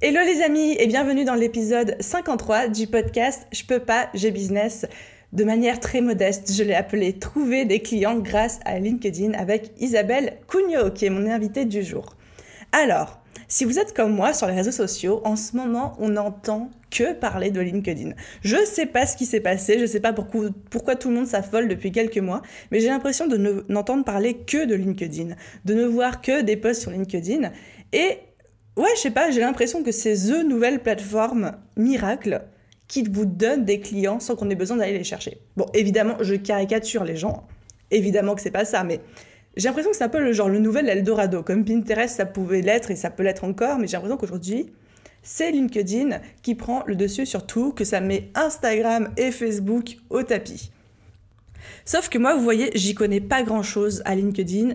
Hello les amis et bienvenue dans l'épisode 53 du podcast Je peux pas, j'ai business. De manière très modeste, je l'ai appelé Trouver des clients grâce à LinkedIn avec Isabelle Cugnot qui est mon invitée du jour. Alors, si vous êtes comme moi sur les réseaux sociaux, en ce moment, on n'entend que parler de LinkedIn. Je ne sais pas ce qui s'est passé, je ne sais pas pourquoi, tout le monde s'affole depuis quelques mois, mais j'ai l'impression de n'entendre parler que de LinkedIn, de ne voir que des posts sur LinkedIn. Et ouais, je sais pas, j'ai l'impression que c'est The nouvelle plateforme miracle qui vous donne des clients sans qu'on ait besoin d'aller les chercher. Bon, évidemment, je caricature les gens. Évidemment que c'est pas ça, mais j'ai l'impression que c'est un peu le genre le nouvel Eldorado. Comme Pinterest, ça pouvait l'être et ça peut l'être encore, mais j'ai l'impression qu'aujourd'hui, c'est LinkedIn qui prend le dessus sur tout, que ça met Instagram et Facebook au tapis. Sauf que moi, vous voyez, j'y connais pas grand chose à LinkedIn,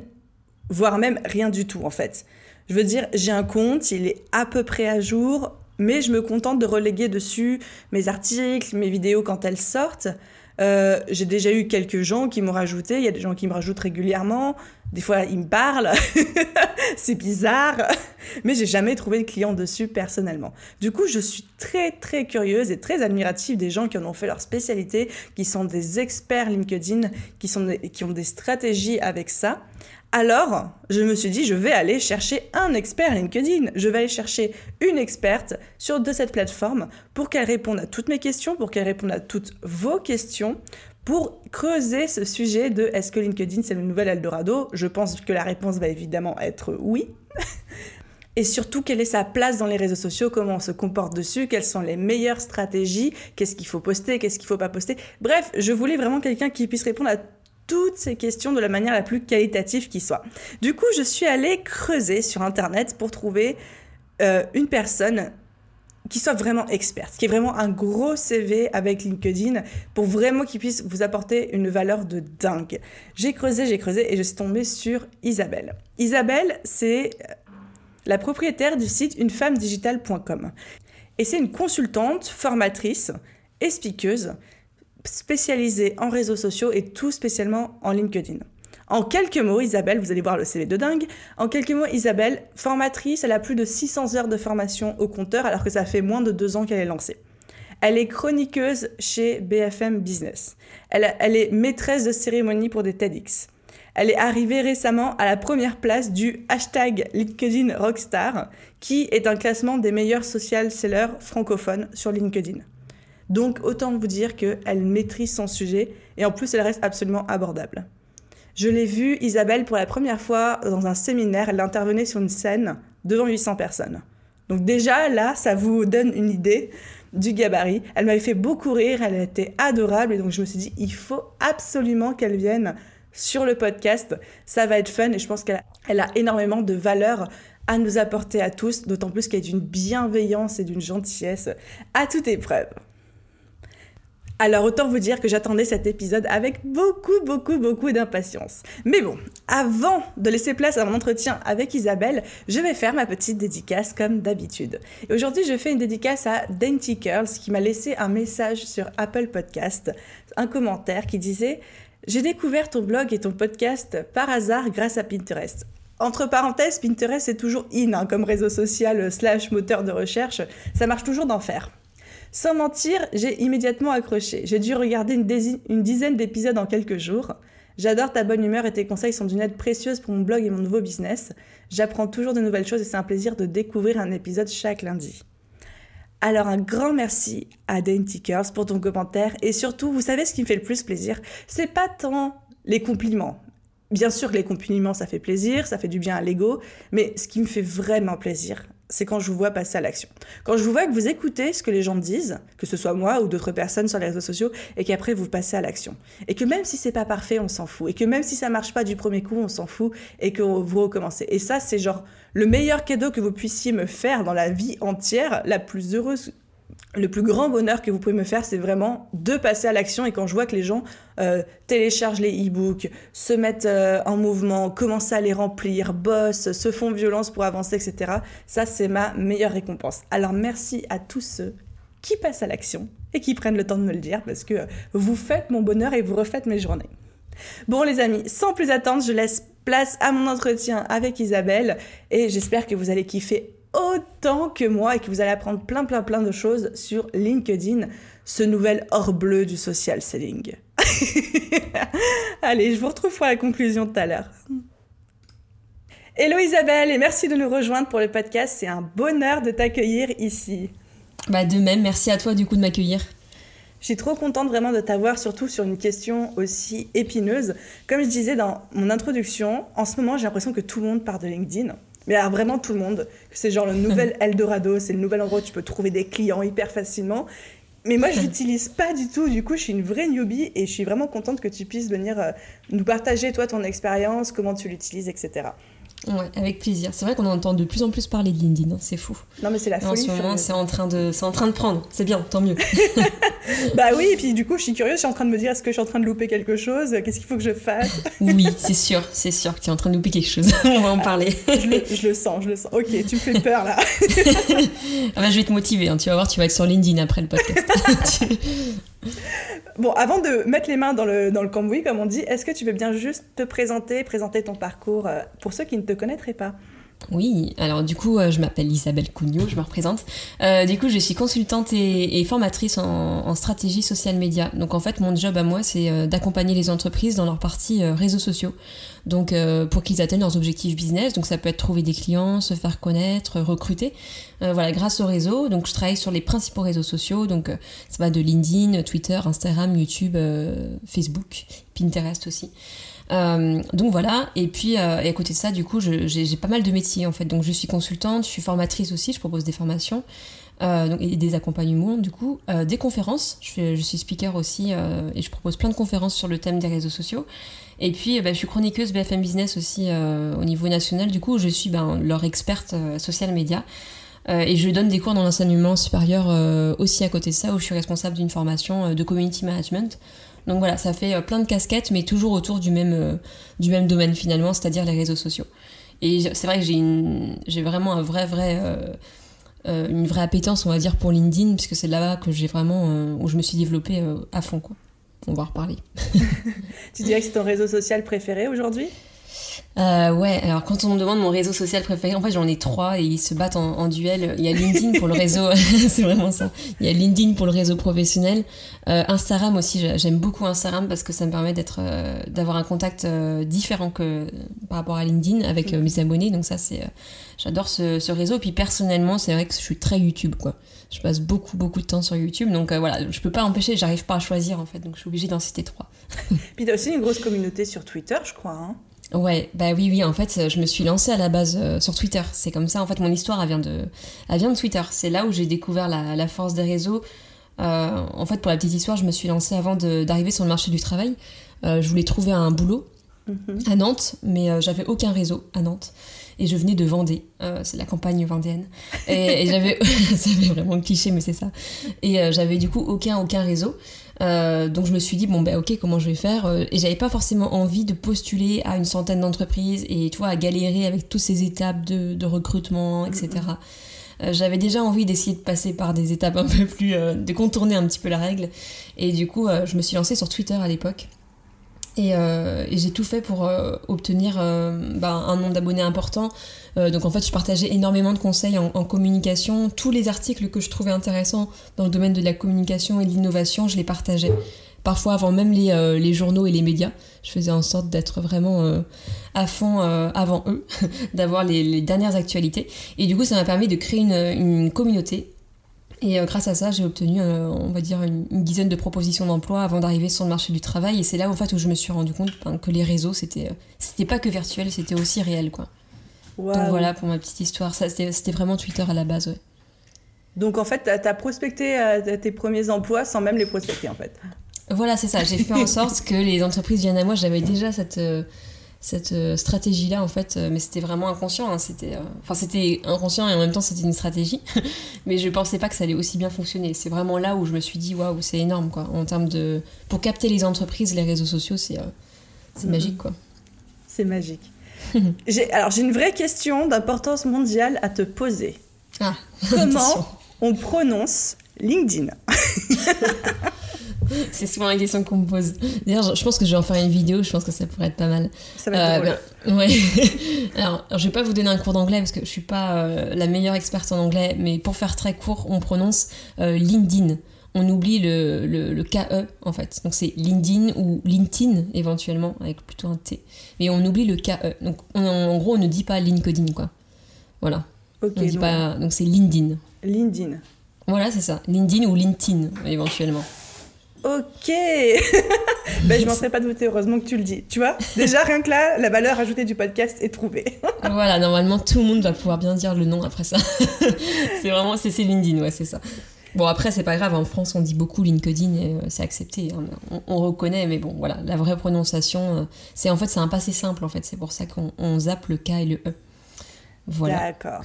voire même rien du tout en fait. Je veux dire, j'ai un compte, il est à peu près à jour, mais je me contente de reléguer dessus mes articles, mes vidéos quand elles sortent. Euh, j'ai déjà eu quelques gens qui m'ont rajouté, il y a des gens qui me rajoutent régulièrement, des fois ils me parlent, c'est bizarre, mais j'ai jamais trouvé de client dessus personnellement. Du coup, je suis très très curieuse et très admirative des gens qui en ont fait leur spécialité, qui sont des experts LinkedIn, qui, sont qui ont des stratégies avec ça. Alors, je me suis dit, je vais aller chercher un expert LinkedIn. Je vais aller chercher une experte sur de cette plateforme pour qu'elle réponde à toutes mes questions, pour qu'elle réponde à toutes vos questions, pour creuser ce sujet de est-ce que LinkedIn c'est le nouvel Eldorado? Je pense que la réponse va évidemment être oui. Et surtout, quelle est sa place dans les réseaux sociaux, comment on se comporte dessus, quelles sont les meilleures stratégies, qu'est-ce qu'il faut poster, qu'est-ce qu'il ne faut pas poster? Bref, je voulais vraiment quelqu'un qui puisse répondre à toutes ces questions de la manière la plus qualitative qui soit. Du coup, je suis allée creuser sur Internet pour trouver euh, une personne qui soit vraiment experte, qui ait vraiment un gros CV avec LinkedIn pour vraiment qu'il puisse vous apporter une valeur de dingue. J'ai creusé, j'ai creusé et je suis tombée sur Isabelle. Isabelle, c'est euh, la propriétaire du site unefemmedigitale.com. Et c'est une consultante, formatrice et spécialisée en réseaux sociaux et tout spécialement en LinkedIn. En quelques mots, Isabelle, vous allez voir le CV de dingue. En quelques mots, Isabelle, formatrice, elle a plus de 600 heures de formation au compteur alors que ça fait moins de deux ans qu'elle est lancée. Elle est chroniqueuse chez BFM Business. Elle, elle, est maîtresse de cérémonie pour des TEDx. Elle est arrivée récemment à la première place du hashtag LinkedIn Rockstar, qui est un classement des meilleurs social sellers francophones sur LinkedIn. Donc autant vous dire qu'elle maîtrise son sujet et en plus elle reste absolument abordable. Je l'ai vue, Isabelle, pour la première fois dans un séminaire, elle intervenait sur une scène devant 800 personnes. Donc déjà là, ça vous donne une idée du gabarit. Elle m'avait fait beaucoup rire, elle était adorable et donc je me suis dit, il faut absolument qu'elle vienne sur le podcast. Ça va être fun et je pense qu'elle a, énormément de valeur à nous apporter à tous, d'autant plus qu'elle est d'une bienveillance et d'une gentillesse à toute épreuve. Alors autant vous dire que j'attendais cet épisode avec beaucoup, beaucoup, beaucoup d'impatience. Mais bon, avant de laisser place à mon entretien avec Isabelle, je vais faire ma petite dédicace comme d'habitude. Et aujourd'hui, je fais une dédicace à Dainty Curls qui m'a laissé un message sur Apple Podcast, un commentaire qui disait J'ai découvert ton blog et ton podcast par hasard grâce à Pinterest. Entre parenthèses, Pinterest est toujours in hein, comme réseau social slash moteur de recherche. Ça marche toujours d'enfer. Sans mentir, j'ai immédiatement accroché. J'ai dû regarder une, dizaine d'épisodes en quelques jours. J'adore ta bonne humeur et tes conseils sont d'une aide précieuse pour mon blog et mon nouveau business. J'apprends toujours de nouvelles choses et c'est un plaisir de découvrir un épisode chaque lundi. Alors un grand merci à Dainty Curls pour ton commentaire et surtout, vous savez ce qui me fait le plus plaisir? C'est pas tant les compliments. Bien sûr que les compliments ça fait plaisir, ça fait du bien à l'ego, mais ce qui me fait vraiment plaisir, c'est quand je vous vois passer à l'action. Quand je vous vois que vous écoutez ce que les gens disent, que ce soit moi ou d'autres personnes sur les réseaux sociaux, et qu'après vous passez à l'action. Et que même si c'est pas parfait, on s'en fout. Et que même si ça marche pas du premier coup, on s'en fout et que vous recommencez. Et ça, c'est genre le meilleur cadeau que vous puissiez me faire dans la vie entière, la plus heureuse le plus grand bonheur que vous pouvez me faire, c'est vraiment de passer à l'action. Et quand je vois que les gens euh, téléchargent les e-books, se mettent euh, en mouvement, commencent à les remplir, bossent, se font violence pour avancer, etc., ça, c'est ma meilleure récompense. Alors merci à tous ceux qui passent à l'action et qui prennent le temps de me le dire parce que vous faites mon bonheur et vous refaites mes journées. Bon les amis, sans plus attendre, je laisse place à mon entretien avec Isabelle et j'espère que vous allez kiffer autant que moi et que vous allez apprendre plein plein plein de choses sur LinkedIn, ce nouvel or bleu du social selling. allez, je vous retrouve pour la conclusion tout à l'heure. Hello Isabelle et merci de nous rejoindre pour le podcast. C'est un bonheur de t'accueillir ici. Bah de même, merci à toi du coup de m'accueillir. Je suis trop contente vraiment de t'avoir, surtout sur une question aussi épineuse. Comme je disais dans mon introduction, en ce moment j'ai l'impression que tout le monde part de LinkedIn. Mais alors vraiment tout le monde, c'est genre le nouvel Eldorado, c'est le nouvel endroit où tu peux trouver des clients hyper facilement. Mais moi, je l'utilise pas du tout. Du coup, je suis une vraie newbie et je suis vraiment contente que tu puisses venir euh, nous partager, toi, ton expérience, comment tu l'utilises, etc. Ouais, avec plaisir. C'est vrai qu'on entend de plus en plus parler de LinkedIn, c'est fou. Non, mais c'est la folie. En ce moment, c'est en, train de, en train de prendre. C'est bien, tant mieux. bah oui, et puis du coup, je suis curieuse, je suis en train de me dire est-ce que je suis en train de louper quelque chose? Qu'est-ce qu'il faut que je fasse? Oui, c'est sûr, c'est sûr que tu es en train de louper quelque chose. On va en parler. je, le, je, le, sens, je le sens. Ok, tu me fais peur là. ah bah, je vais te motiver, hein. tu vas voir, tu vas être sur LinkedIn après le podcast. Bon, avant de mettre les mains dans le, dans le cambouis, comme on dit, est-ce que tu veux bien juste te présenter, présenter ton parcours euh, pour ceux qui ne te connaîtraient pas? Oui, alors du coup, euh, je m'appelle Isabelle Cugnot, je me représente. Euh, du coup, je suis consultante et, formatrice en, stratégie social média. Donc en fait, mon job à moi, c'est d'accompagner les entreprises dans leur partie réseaux sociaux. Donc pour qu'ils atteignent leurs objectifs business. Donc ça peut être trouver des clients, se faire connaître, recruter. voilà, grâce au réseau. Donc je travaille sur les principaux réseaux sociaux. Donc ça va de LinkedIn, Twitter, Instagram, YouTube, Facebook, Pinterest aussi. Euh, donc voilà, et puis euh, à côté de ça, du coup, j'ai pas mal de métiers en fait. Donc je suis consultante, je suis formatrice aussi, je propose des formations. Euh, donc, et des accompagnements du coup, des conférences. Je, suis speaker aussi et je propose plein de conférences sur le thème des réseaux sociaux. Et puis bah, je suis chroniqueuse BFM Business aussi au niveau national. Du coup, je suis ben, leur experte social média. et je donne des cours dans l'enseignement supérieur aussi à côté de ça, où je suis responsable d'une formation de community management. Donc voilà, ça fait euh, plein de casquettes, mais toujours autour du même, euh, du même domaine finalement, c'est-à-dire les réseaux sociaux. Et c'est vrai que j'ai vraiment un vrai, vrai, euh, une vraie appétence, on va dire, pour LinkedIn, puisque c'est là-bas que j'ai vraiment, où je me suis développée à fond, quoi. On va reparler. tu dirais que c'est ton réseau social préféré aujourd'hui? Euh, ouais, alors quand on me demande mon réseau social préféré, en fait j'en ai trois et ils se battent en, duel. Il y a LinkedIn pour le réseau, c'est vraiment ça. Il y a LinkedIn pour le réseau professionnel. Euh, Instagram aussi, j'aime beaucoup Instagram parce que ça me permet d'être, euh, d'avoir un contact différent que par rapport à LinkedIn avec mes abonnés. Donc ça c'est, j'adore ce, ce, réseau. Puis personnellement, c'est vrai que je suis très YouTube quoi. Je passe beaucoup beaucoup de temps sur YouTube, donc voilà, je peux pas empêcher, j'arrive pas à choisir en fait, donc je suis obligée d'en citer trois. Puis t'as aussi une grosse communauté sur Twitter, je crois. Hein Ouais, bah oui, oui, en fait, je me suis lancée à la base euh, sur Twitter. C'est comme ça, en fait, mon histoire, elle vient de, elle vient de Twitter. C'est là où j'ai découvert la, la, force des réseaux. Euh, en fait, pour la petite histoire, je me suis lancée avant d'arriver sur le marché du travail. Euh, je voulais trouver un boulot mhm. à Nantes, mais j'avais aucun réseau à Nantes. Et je venais de Vendée, c'est la campagne vendéenne. Et, et j'avais, ça fait vraiment cliché, mais c'est ça. Et j'avais du coup aucun, aucun réseau. Euh, donc je me suis dit bon ben ok comment je vais faire euh, et j'avais pas forcément envie de postuler à une centaine d'entreprises et tu vois à galérer avec toutes ces étapes de, recrutement etc. Mm-hmm. Euh, j'avais déjà envie d'essayer de passer par des étapes un peu plus de contourner un petit peu la règle et du coup je me suis lancée sur Twitter à l'époque et, j'ai tout fait pour obtenir ben, un nombre d'abonnés important euh, donc en fait, je partageais énormément de conseils en, communication. Tous les articles que je trouvais intéressants dans le domaine de la communication et de l'innovation, je les partageais. Parfois avant même les, euh, les, journaux et les médias. Je faisais en sorte d'être vraiment euh, à fond avant eux, d'avoir les, dernières actualités. Et du coup, ça m'a permis de créer une, une communauté et grâce à ça, j'ai obtenu, on va dire, une, dizaine de propositions d'emploi avant d'arriver sur le marché du travail. Et c'est là, en fait, où je me suis rendu compte ben, que les réseaux, c'était, c'était pas que virtuel, c'était aussi réel, quoi. Donc voilà pour ma petite histoire. Ça, c'était vraiment Twitter à la base, ouais. Donc en fait, tu as, prospecté euh, tes premiers emplois sans même les prospecter en fait. Voilà, c'est ça. J'ai fait en sorte que les entreprises viennent à moi. J'avais déjà cette, euh, cette euh, stratégie-là en fait, euh, mais c'était vraiment inconscient. Hein, c'était, enfin c'était inconscient et en même temps c'était une stratégie, mais je pensais pas que ça allait aussi bien fonctionner. C'est vraiment là où je me suis dit waouh, c'est énorme quoi. En termes de, pour capter les entreprises, les réseaux sociaux, c'est c'est magique quoi. C'est magique. j'ai, alors j'ai une vraie question d'importance mondiale à te poser. Ah, Comment on prononce LinkedIn? C'est souvent la question qu'on me pose. D'ailleurs, je pense que je vais en faire une vidéo, je pense que ça pourrait être pas mal. Ça va être euh, ouais. alors, je vais pas vous donner un cours d'anglais parce que je suis pas euh, la meilleure experte en anglais, mais pour faire très court, on prononce euh, LinkedIn. On oublie le, le, KE en fait. Donc c'est LinkedIn ou LinkedIn éventuellement, avec plutôt un T. Mais on oublie le KE. Donc en gros, on ne dit pas LinkedIn quoi. Voilà. Ok. on dit pas. Donc c'est LinkedIn. LinkedIn. Voilà, c'est ça. LinkedIn ou LinkedIn éventuellement. Ok ben, Je m'en serais pas douté, heureusement que tu le dis. Tu vois Déjà, rien que là, la valeur ajoutée du podcast est trouvée. voilà, normalement, tout le monde va pouvoir bien dire le nom après ça. c'est vraiment, c'est LinkedIn, ouais, c'est ça. Bon, après, c'est pas grave, en France, on dit beaucoup LinkedIn et euh, c'est accepté. Hein. On, reconnaît, mais bon, voilà, la vraie prononciation, euh, c'est en fait, c'est un passé simple, en fait. C'est pour ça qu'on zappe le K et le E. Voilà. D'accord.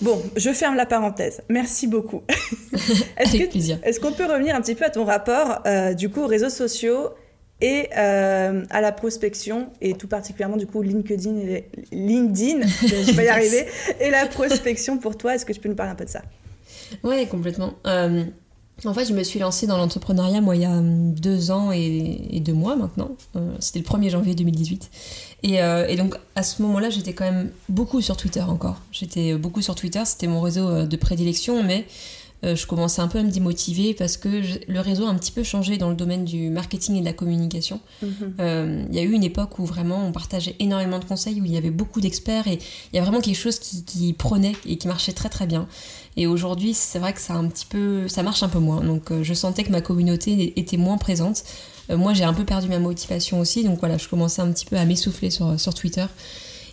Bon, je ferme la parenthèse. Merci beaucoup. est-ce Avec plaisir. Est-ce qu'on peut revenir un petit peu à ton rapport, euh, du coup, aux réseaux sociaux et euh, à la prospection, et tout particulièrement, du coup, LinkedIn, et LinkedIn, je vais y arriver, et la prospection pour toi Est-ce que tu peux nous parler un peu de ça? Oui, complètement. Euh, en fait, je me suis lancée dans l'entrepreneuriat, moi, il y a deux ans et, deux mois maintenant. C'était le 1er janvier 2018. Euh, et, donc à ce moment-là, j'étais quand même beaucoup sur Twitter encore. J'étais beaucoup sur Twitter, c'était mon réseau euh, de prédilection, mais euh, je commençais un peu à me démotiver parce que le réseau a un petit peu changé dans le domaine du marketing et de la communication. Mhm. Il y a eu une époque où vraiment on partageait énormément de conseils, où il y avait beaucoup d'experts et il y a vraiment quelque chose qui, qui, prenait et qui marchait très très bien. Et aujourd'hui, c'est vrai que ça un petit peu, ça marche un peu moins. Donc je sentais que ma communauté était moins présente. Euh, moi, j'ai un peu perdu ma motivation aussi, donc voilà, je commençais un petit peu à m'essouffler sur, sur Twitter.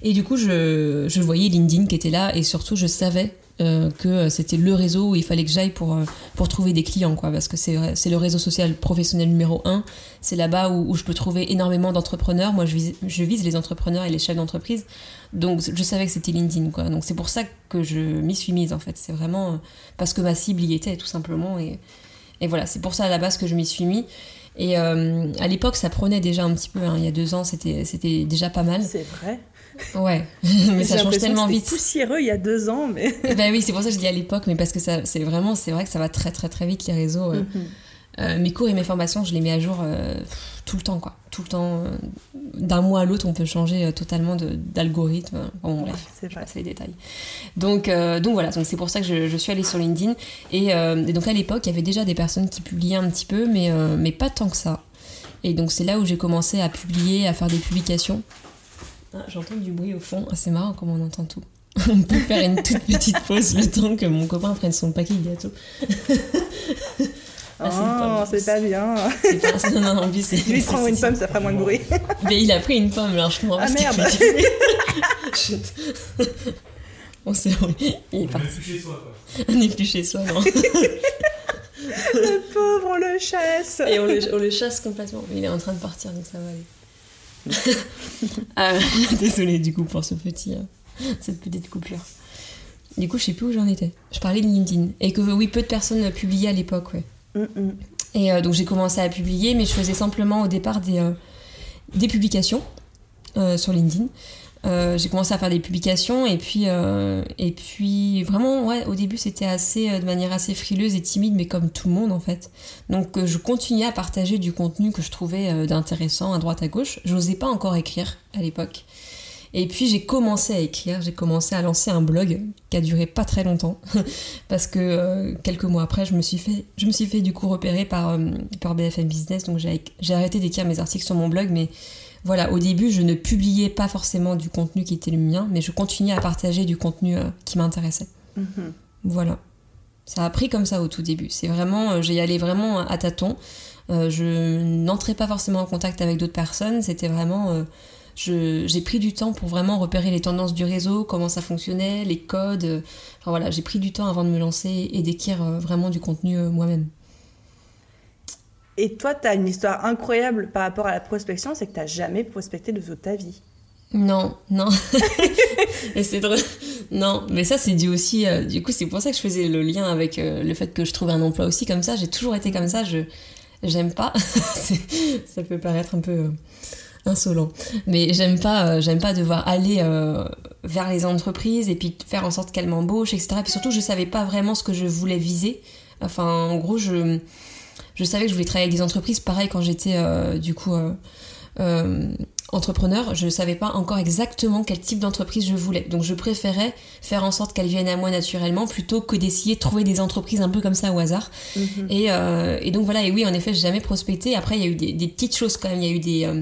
Et du coup, je, je, voyais LinkedIn qui était là, et surtout, je savais euh, que c'était le réseau où il fallait que j'aille pour, euh, pour trouver des clients, quoi, parce que c'est le réseau social professionnel numéro un. C'est là-bas où, je peux trouver énormément d'entrepreneurs. Moi, je vise, je vise les entrepreneurs et les chefs d'entreprise. Donc, je savais que c'était LinkedIn. Donc, c'est pour ça que je m'y suis mise, en fait. C'est vraiment parce que ma cible y était, tout simplement. Et, et voilà, c'est pour ça à la base que je m'y suis mis. Et euh, à l'époque, ça prenait déjà un petit peu. Hein. Il y a deux ans, c'était déjà pas mal. C'est vrai. Ouais, mais ça change tellement vite. poussiéreux il y a deux ans, mais. ben oui, c'est pour ça que je dis à l'époque, mais parce que ça, c'est vraiment, c'est vrai que ça va très très très vite les réseaux. Euh. Mhm. Euh, mes cours et mes formations, je les mets à jour euh, tout le temps, quoi. Tout le temps. D'un mois à l'autre, on peut changer totalement d'algorithme. Bon, bref, c'est pas les détails. Donc, donc voilà, donc c'est pour ça que je, je, suis allée sur LinkedIn. Et, et donc à l'époque, il y avait déjà des personnes qui publiaient un petit peu, mais, mais pas tant que ça. Et donc c'est là où j'ai commencé à publier, à faire des publications. Ah, J'entends du bruit au fond. Ah, c'est marrant comment on entend tout. on peut faire une toute petite pause le temps que mon copain prenne son paquet de gâteaux. Ah, oh, c'est pas bien. C'est pas... Non, non, lui, c'est. Lui, prendre une pomme, ça fera moins de bruit. Mais il a pris une pomme, alors je comprends pas. Ah merde Chut. On s'est. Il est parti. On n'est plus chez soi, quoi. On n'est plus chez soi, non. le pauvre, on le chasse. Et on le, on le, chasse complètement. Mais il est en train de partir, donc ça va aller. ah, désolée, du coup, pour ce petit, euh, cette petite coupure. Du coup, je sais plus où j'en étais. Je parlais de LinkedIn. Et que oui, peu de personnes publiaient à l'époque, ouais. Et euh, donc j'ai commencé à publier, mais je faisais simplement au départ des, euh, des publications sur LinkedIn. J'ai commencé à faire des publications et puis, et puis vraiment, ouais, au début c'était assez de manière assez frileuse et timide, mais comme tout le monde en fait. Donc je continuais à partager du contenu que je trouvais d'intéressant à droite à gauche. J'osais pas encore écrire à l'époque. Et puis j'ai commencé à écrire, j'ai commencé à lancer un blog qui a duré pas très longtemps parce que euh, quelques mois après, je me suis fait, je me suis fait du coup repérer par, euh, par BFM Business, donc j'ai arrêté d'écrire mes articles sur mon blog, mais voilà, au début, je ne publiais pas forcément du contenu qui était le mien, mais je continuais à partager du contenu euh, qui m'intéressait. Mm-hmm. Voilà. Ça a pris comme ça au tout début. C'est vraiment, j'y allais vraiment à tâtons. je n'entrais pas forcément en contact avec d'autres personnes. C'était vraiment j'ai pris du temps pour vraiment repérer les tendances du réseau, comment ça fonctionnait, les codes. Enfin voilà, j'ai pris du temps avant de me lancer et d'écrire euh, vraiment du contenu euh, moi-même. Et toi, tu as une histoire incroyable par rapport à la prospection, c'est que tu n'as jamais prospecté de toute ta vie. Non, non. et c'est drôle. Non, mais ça, c'est dû aussi. Euh, du coup, c'est pour ça que je faisais le lien avec euh, le fait que je trouve un emploi aussi comme ça. J'ai toujours été comme ça. Je j'aime pas. ça peut paraître un peu euh, insolent, mais j'aime pas. pas devoir aller vers les entreprises et puis faire en sorte qu'elles m'embauchent, etc. Et puis surtout, je savais pas vraiment ce que je voulais viser. Enfin, en gros, je je savais que je voulais travailler avec des entreprises. Pareil quand j'étais du coup entrepreneur, je ne savais pas encore exactement quel type d'entreprise je voulais. Donc je préférais faire en sorte qu'elles viennent à moi naturellement plutôt que d'essayer de trouver des entreprises un peu comme ça au hasard. Mhm. Euh, et, donc voilà, et oui, en effet, j'ai jamais prospecté. Après, il y a eu des, petites choses quand même, il y a eu des, euh,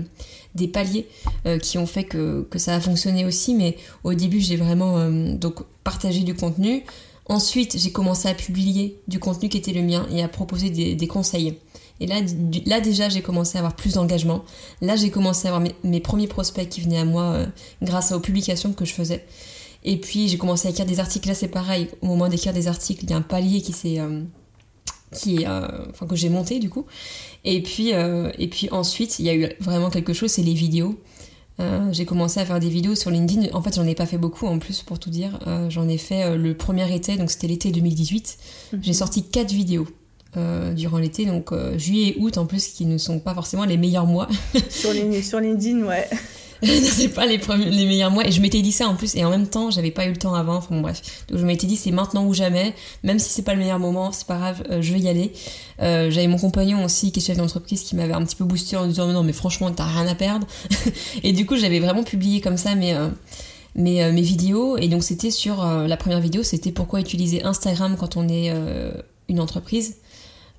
des paliers euh, qui ont fait que, ça a fonctionné aussi. Mais au début, j'ai vraiment donc partagé du contenu. Ensuite, j'ai commencé à publier du contenu qui était le mien et à proposer des, conseils. Et là, là déjà, j'ai commencé à avoir plus d'engagement. Là, j'ai commencé à avoir mes, premiers prospects qui venaient à moi euh, grâce aux publications que je faisais. Et puis, j'ai commencé à écrire des articles. Là, c'est pareil. Au moment d'écrire des articles, il y a un palier qui s'est... Euh, qui euh, enfin, que j'ai monté du coup. Et puis, et puis ensuite, il y a eu vraiment quelque chose, c'est les vidéos. J'ai commencé à faire des vidéos sur LinkedIn. En fait, j'en ai pas fait beaucoup en plus, pour tout dire. j'en ai fait le premier été, donc c'était l'été 2018. Mhm. J'ai sorti quatre vidéos. Euh, durant l'été, donc euh, juillet et août en plus, qui ne sont pas forcément les meilleurs mois. sur, sur LinkedIn, ouais. c'est pas les, premiers, les meilleurs mois. Et je m'étais dit ça en plus, et en même temps, j'avais pas eu le temps avant. Enfin bref. Donc je m'étais dit, c'est maintenant ou jamais. Même si c'est pas le meilleur moment, c'est pas grave, euh, je vais y aller. j'avais mon compagnon aussi, qui est chef d'entreprise, qui m'avait un petit peu boosté en disant, non, mais franchement, t'as rien à perdre. et du coup, j'avais vraiment publié comme ça mes, mes, mes vidéos. Et donc, c'était sur la première vidéo, c'était pourquoi utiliser Instagram quand on est une entreprise.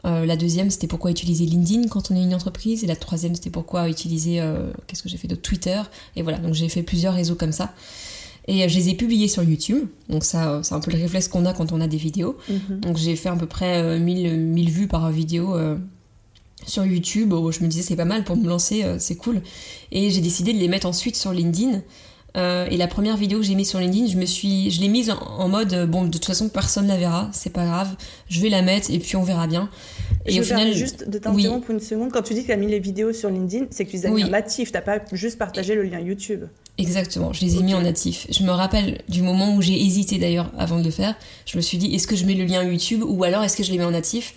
Euh, la deuxième, c'était pourquoi utiliser LinkedIn quand on est une entreprise. Et la troisième, c'était pourquoi utiliser, euh, qu'est-ce que j'ai fait de Twitter. Et voilà, donc j'ai fait plusieurs réseaux comme ça. Et euh, je les ai publiés sur YouTube. Donc ça, c'est un peu le réflexe qu'on a quand on a des vidéos. Mhm. Donc j'ai fait à peu près 1000, 1000 vues par vidéo sur YouTube. je me disais c'est pas mal pour me lancer, c'est cool. Et j'ai décidé de les mettre ensuite sur LinkedIn. Euh, et la première vidéo que j'ai mise sur LinkedIn, je me suis, je l'ai mise en, mode euh, bon, de toute façon personne la verra, c'est pas grave, je vais la mettre et puis on verra bien. Et je au final, juste de t'interrompre une seconde. Quand tu dis que tu as mis les vidéos sur LinkedIn, c'est que tu les as mis en natif, t'as pas juste partagé le lien YouTube. Exactement, je les ai mis en natif. Je me rappelle du moment où j'ai hésité d'ailleurs avant de le faire. Je me suis dit, est-ce que je mets le lien YouTube ou alors est-ce que je les mets en natif?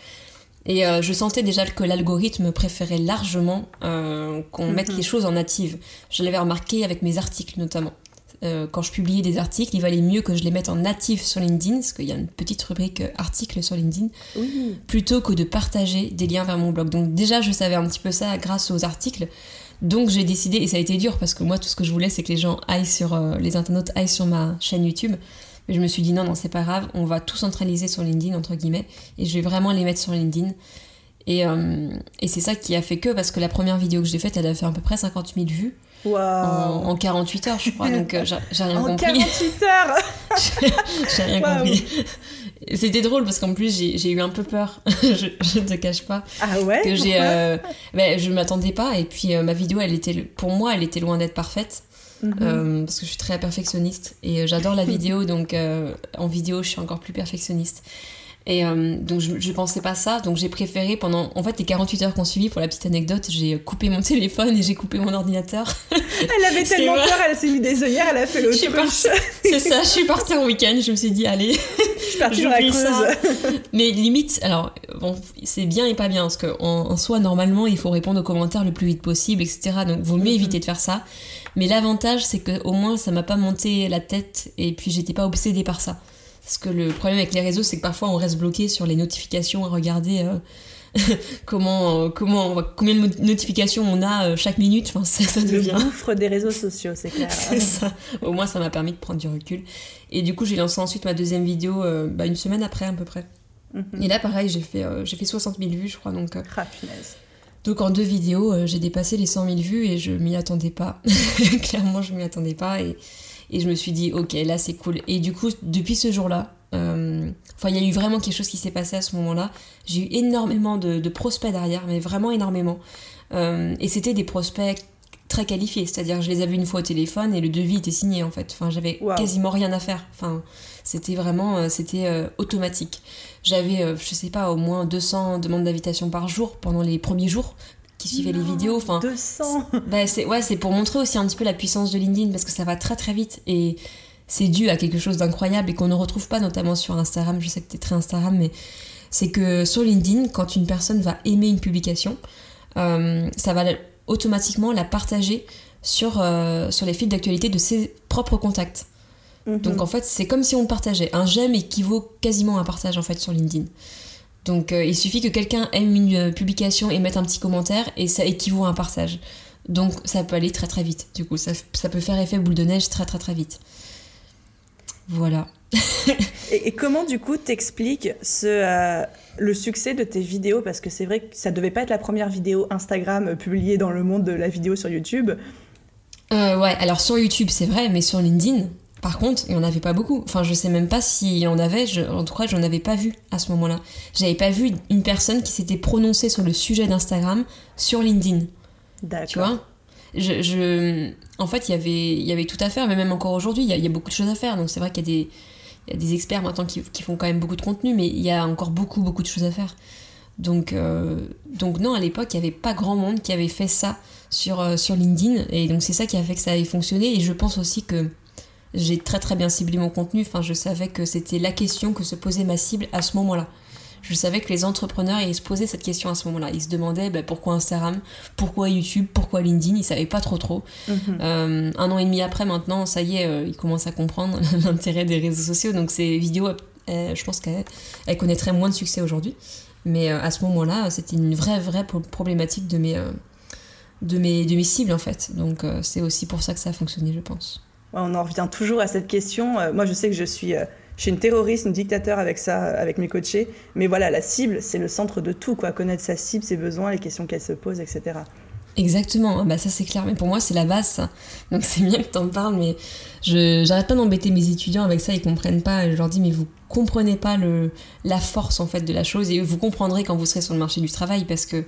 Et euh, je sentais déjà que l'algorithme préférait largement euh, qu'on mette mhm. les choses en native. Je l'avais remarqué avec mes articles notamment. Euh, quand je publiais des articles, il valait mieux que je les mette en natif sur LinkedIn, parce qu'il y a une petite rubrique articles sur LinkedIn, plutôt que de partager des liens vers mon blog. Donc déjà, je savais un petit peu ça grâce aux articles. Donc j'ai décidé, et ça a été dur, parce que moi, tout ce que je voulais, c'est que les gens aillent sur, les internautes aillent sur ma chaîne YouTube je me suis dit non, non, c'est pas grave, on va tout centraliser sur LinkedIn, entre guillemets, et je vais vraiment les mettre sur LinkedIn. Et, euh, et c'est ça qui a fait que, parce que la première vidéo que j'ai faite, elle a fait à peu près 50 000 vues. En, 48 heures, je crois, donc euh, j'ai rien compris. En 48 heures J'ai rien compris. C'était drôle parce qu'en plus j'ai eu un peu peur, je, ne te cache pas. Ah ouais que j'ai, euh, ben, Je m'attendais pas et puis ma vidéo, elle était, pour moi, elle était loin d'être parfaite. Mhm. Euh, parce que je suis très perfectionniste et euh, j'adore la vidéo, donc euh, en vidéo je suis encore plus perfectionniste. Et donc je, je, pensais pas ça, donc j'ai préféré pendant en fait les 48 heures qu'on suivi pour la petite anecdote, j'ai coupé mon téléphone et j'ai coupé mon ordinateur. Elle avait tellement peur, elle s'est mis des œillères, elle a fait l'autruche. C'est ça, je suis partie en week-end, je me suis dit allez, je suis partie dans la creuse. Mais limite, alors bon, c'est bien et pas bien parce qu'en en, soi normalement il faut répondre aux commentaires le plus vite possible, etc. Donc vaut mieux mhm. éviter de faire ça. Mais l'avantage, c'est que au moins, ça m'a pas monté la tête et puis j'étais pas obsédée par ça. Parce que le problème avec les réseaux, c'est que parfois on reste bloqué sur les notifications à regarder euh, comment, euh, comment, combien de notifications on a euh, chaque minute. Enfin, ça, ça devient. Le gouffre des réseaux sociaux, c'est clair. c'est ça. Au moins, ça m'a permis de prendre du recul. Et du coup, j'ai lancé ensuite ma deuxième vidéo bah, une semaine après, à peu près. Mhm. Et là, pareil, j'ai fait, j'ai fait 60 000 vues, je crois. Donc, ah, donc en deux vidéos, euh, j'ai dépassé les 100 000 vues et je m'y attendais pas. Clairement, je m'y attendais pas et, et, je me suis dit, ok, là c'est cool. Et du coup, depuis ce jour-là, euh, enfin, il y a eu vraiment quelque chose qui s'est passé à ce moment-là. J'ai eu énormément de, prospects derrière, mais vraiment énormément. Euh, et c'était des prospects très qualifiés. C'est-à-dire que je les avais une fois au téléphone et le devis était signé en fait. Enfin, j'avais quasiment rien à faire. Enfin, c'était vraiment, c'était automatique. J'avais, euh, je sais pas, au moins 200 demandes d'invitation par jour pendant les premiers jours qui suivaient les vidéos. Enfin, 200 bah, c'est, Ouais, c'est pour montrer aussi un petit peu la puissance de LinkedIn parce que ça va très très vite et c'est dû à quelque chose d'incroyable et qu'on ne retrouve pas notamment sur Instagram. Je sais que tu es très Instagram, mais c'est que sur LinkedIn, quand une personne va aimer une publication, ça va automatiquement la partager sur, sur les fils d'actualité de ses propres contacts. Mhm. Donc en fait, c'est comme si on partageait. Un j'aime équivaut quasiment à un partage en fait sur LinkedIn. Donc euh, il suffit que quelqu'un aime une euh, publication et mette un petit commentaire et ça équivaut à un partage. Donc ça peut aller très très vite. Du coup, ça, peut faire effet boule de neige très très très vite. Voilà. et, comment du coup t'expliques ce, euh, le succès de tes vidéos? Parce que c'est vrai que ça devait pas être la première vidéo Instagram publiée dans le monde de la vidéo sur YouTube. ouais, alors sur YouTube c'est vrai, mais sur LinkedIn, par contre, il n'y en avait pas beaucoup. Enfin, je sais même pas s'il y en avait. en tout cas, je n'en avais pas vu à ce moment-là. J'avais pas vu une personne qui s'était prononcée sur le sujet d'Instagram sur LinkedIn. D'accord. Tu vois? Je, En fait, y il y avait tout à faire, mais même encore aujourd'hui, il y, a beaucoup de choses à faire. Donc, c'est vrai qu'il y, a des experts maintenant qui, font quand même beaucoup de contenu, mais il y a encore beaucoup, beaucoup de choses à faire. Donc, euh, donc non, à l'époque, il n'y avait pas grand monde qui avait fait ça sur, euh, sur LinkedIn. Et donc, c'est ça qui a fait que ça ait fonctionné. Et je pense aussi que j'ai très très bien ciblé mon contenu. Enfin, je savais que c'était la question que se posait ma cible à ce moment-là. Je savais que les entrepreneurs ils se posaient cette question à ce moment-là. Ils se demandaient bah, pourquoi Instagram, pourquoi YouTube, pourquoi LinkedIn? Ils savaient pas trop trop. Mhm. Euh, un an et demi après, maintenant, ça y est, euh, ils commencent à comprendre l'intérêt des réseaux sociaux. Donc ces vidéos, je pense qu'elles connaîtraient moins de succès aujourd'hui. Mais euh, à ce moment-là, c'était une vraie vraie problématique de mes de mes de mes cibles en fait. Donc c'est aussi pour ça que ça a fonctionné, je pense. On en revient toujours à cette question. Euh, moi, je sais que je suis, euh, je suis une terroriste, une dictateur avec ça, euh, avec mes coachés. Mais voilà, la cible, c'est le centre de tout, quoi. Connaître sa cible, ses besoins, les questions qu'elle se pose, etc. Exactement, bah ça c'est clair, mais pour moi c'est la base Donc c'est bien que t'en parles, mais je j'arrête pas d'embêter mes étudiants avec ça, ils comprennent pas. Je leur dis mais vous comprenez pas le la force en fait de la chose et vous comprendrez quand vous serez sur le marché du travail parce que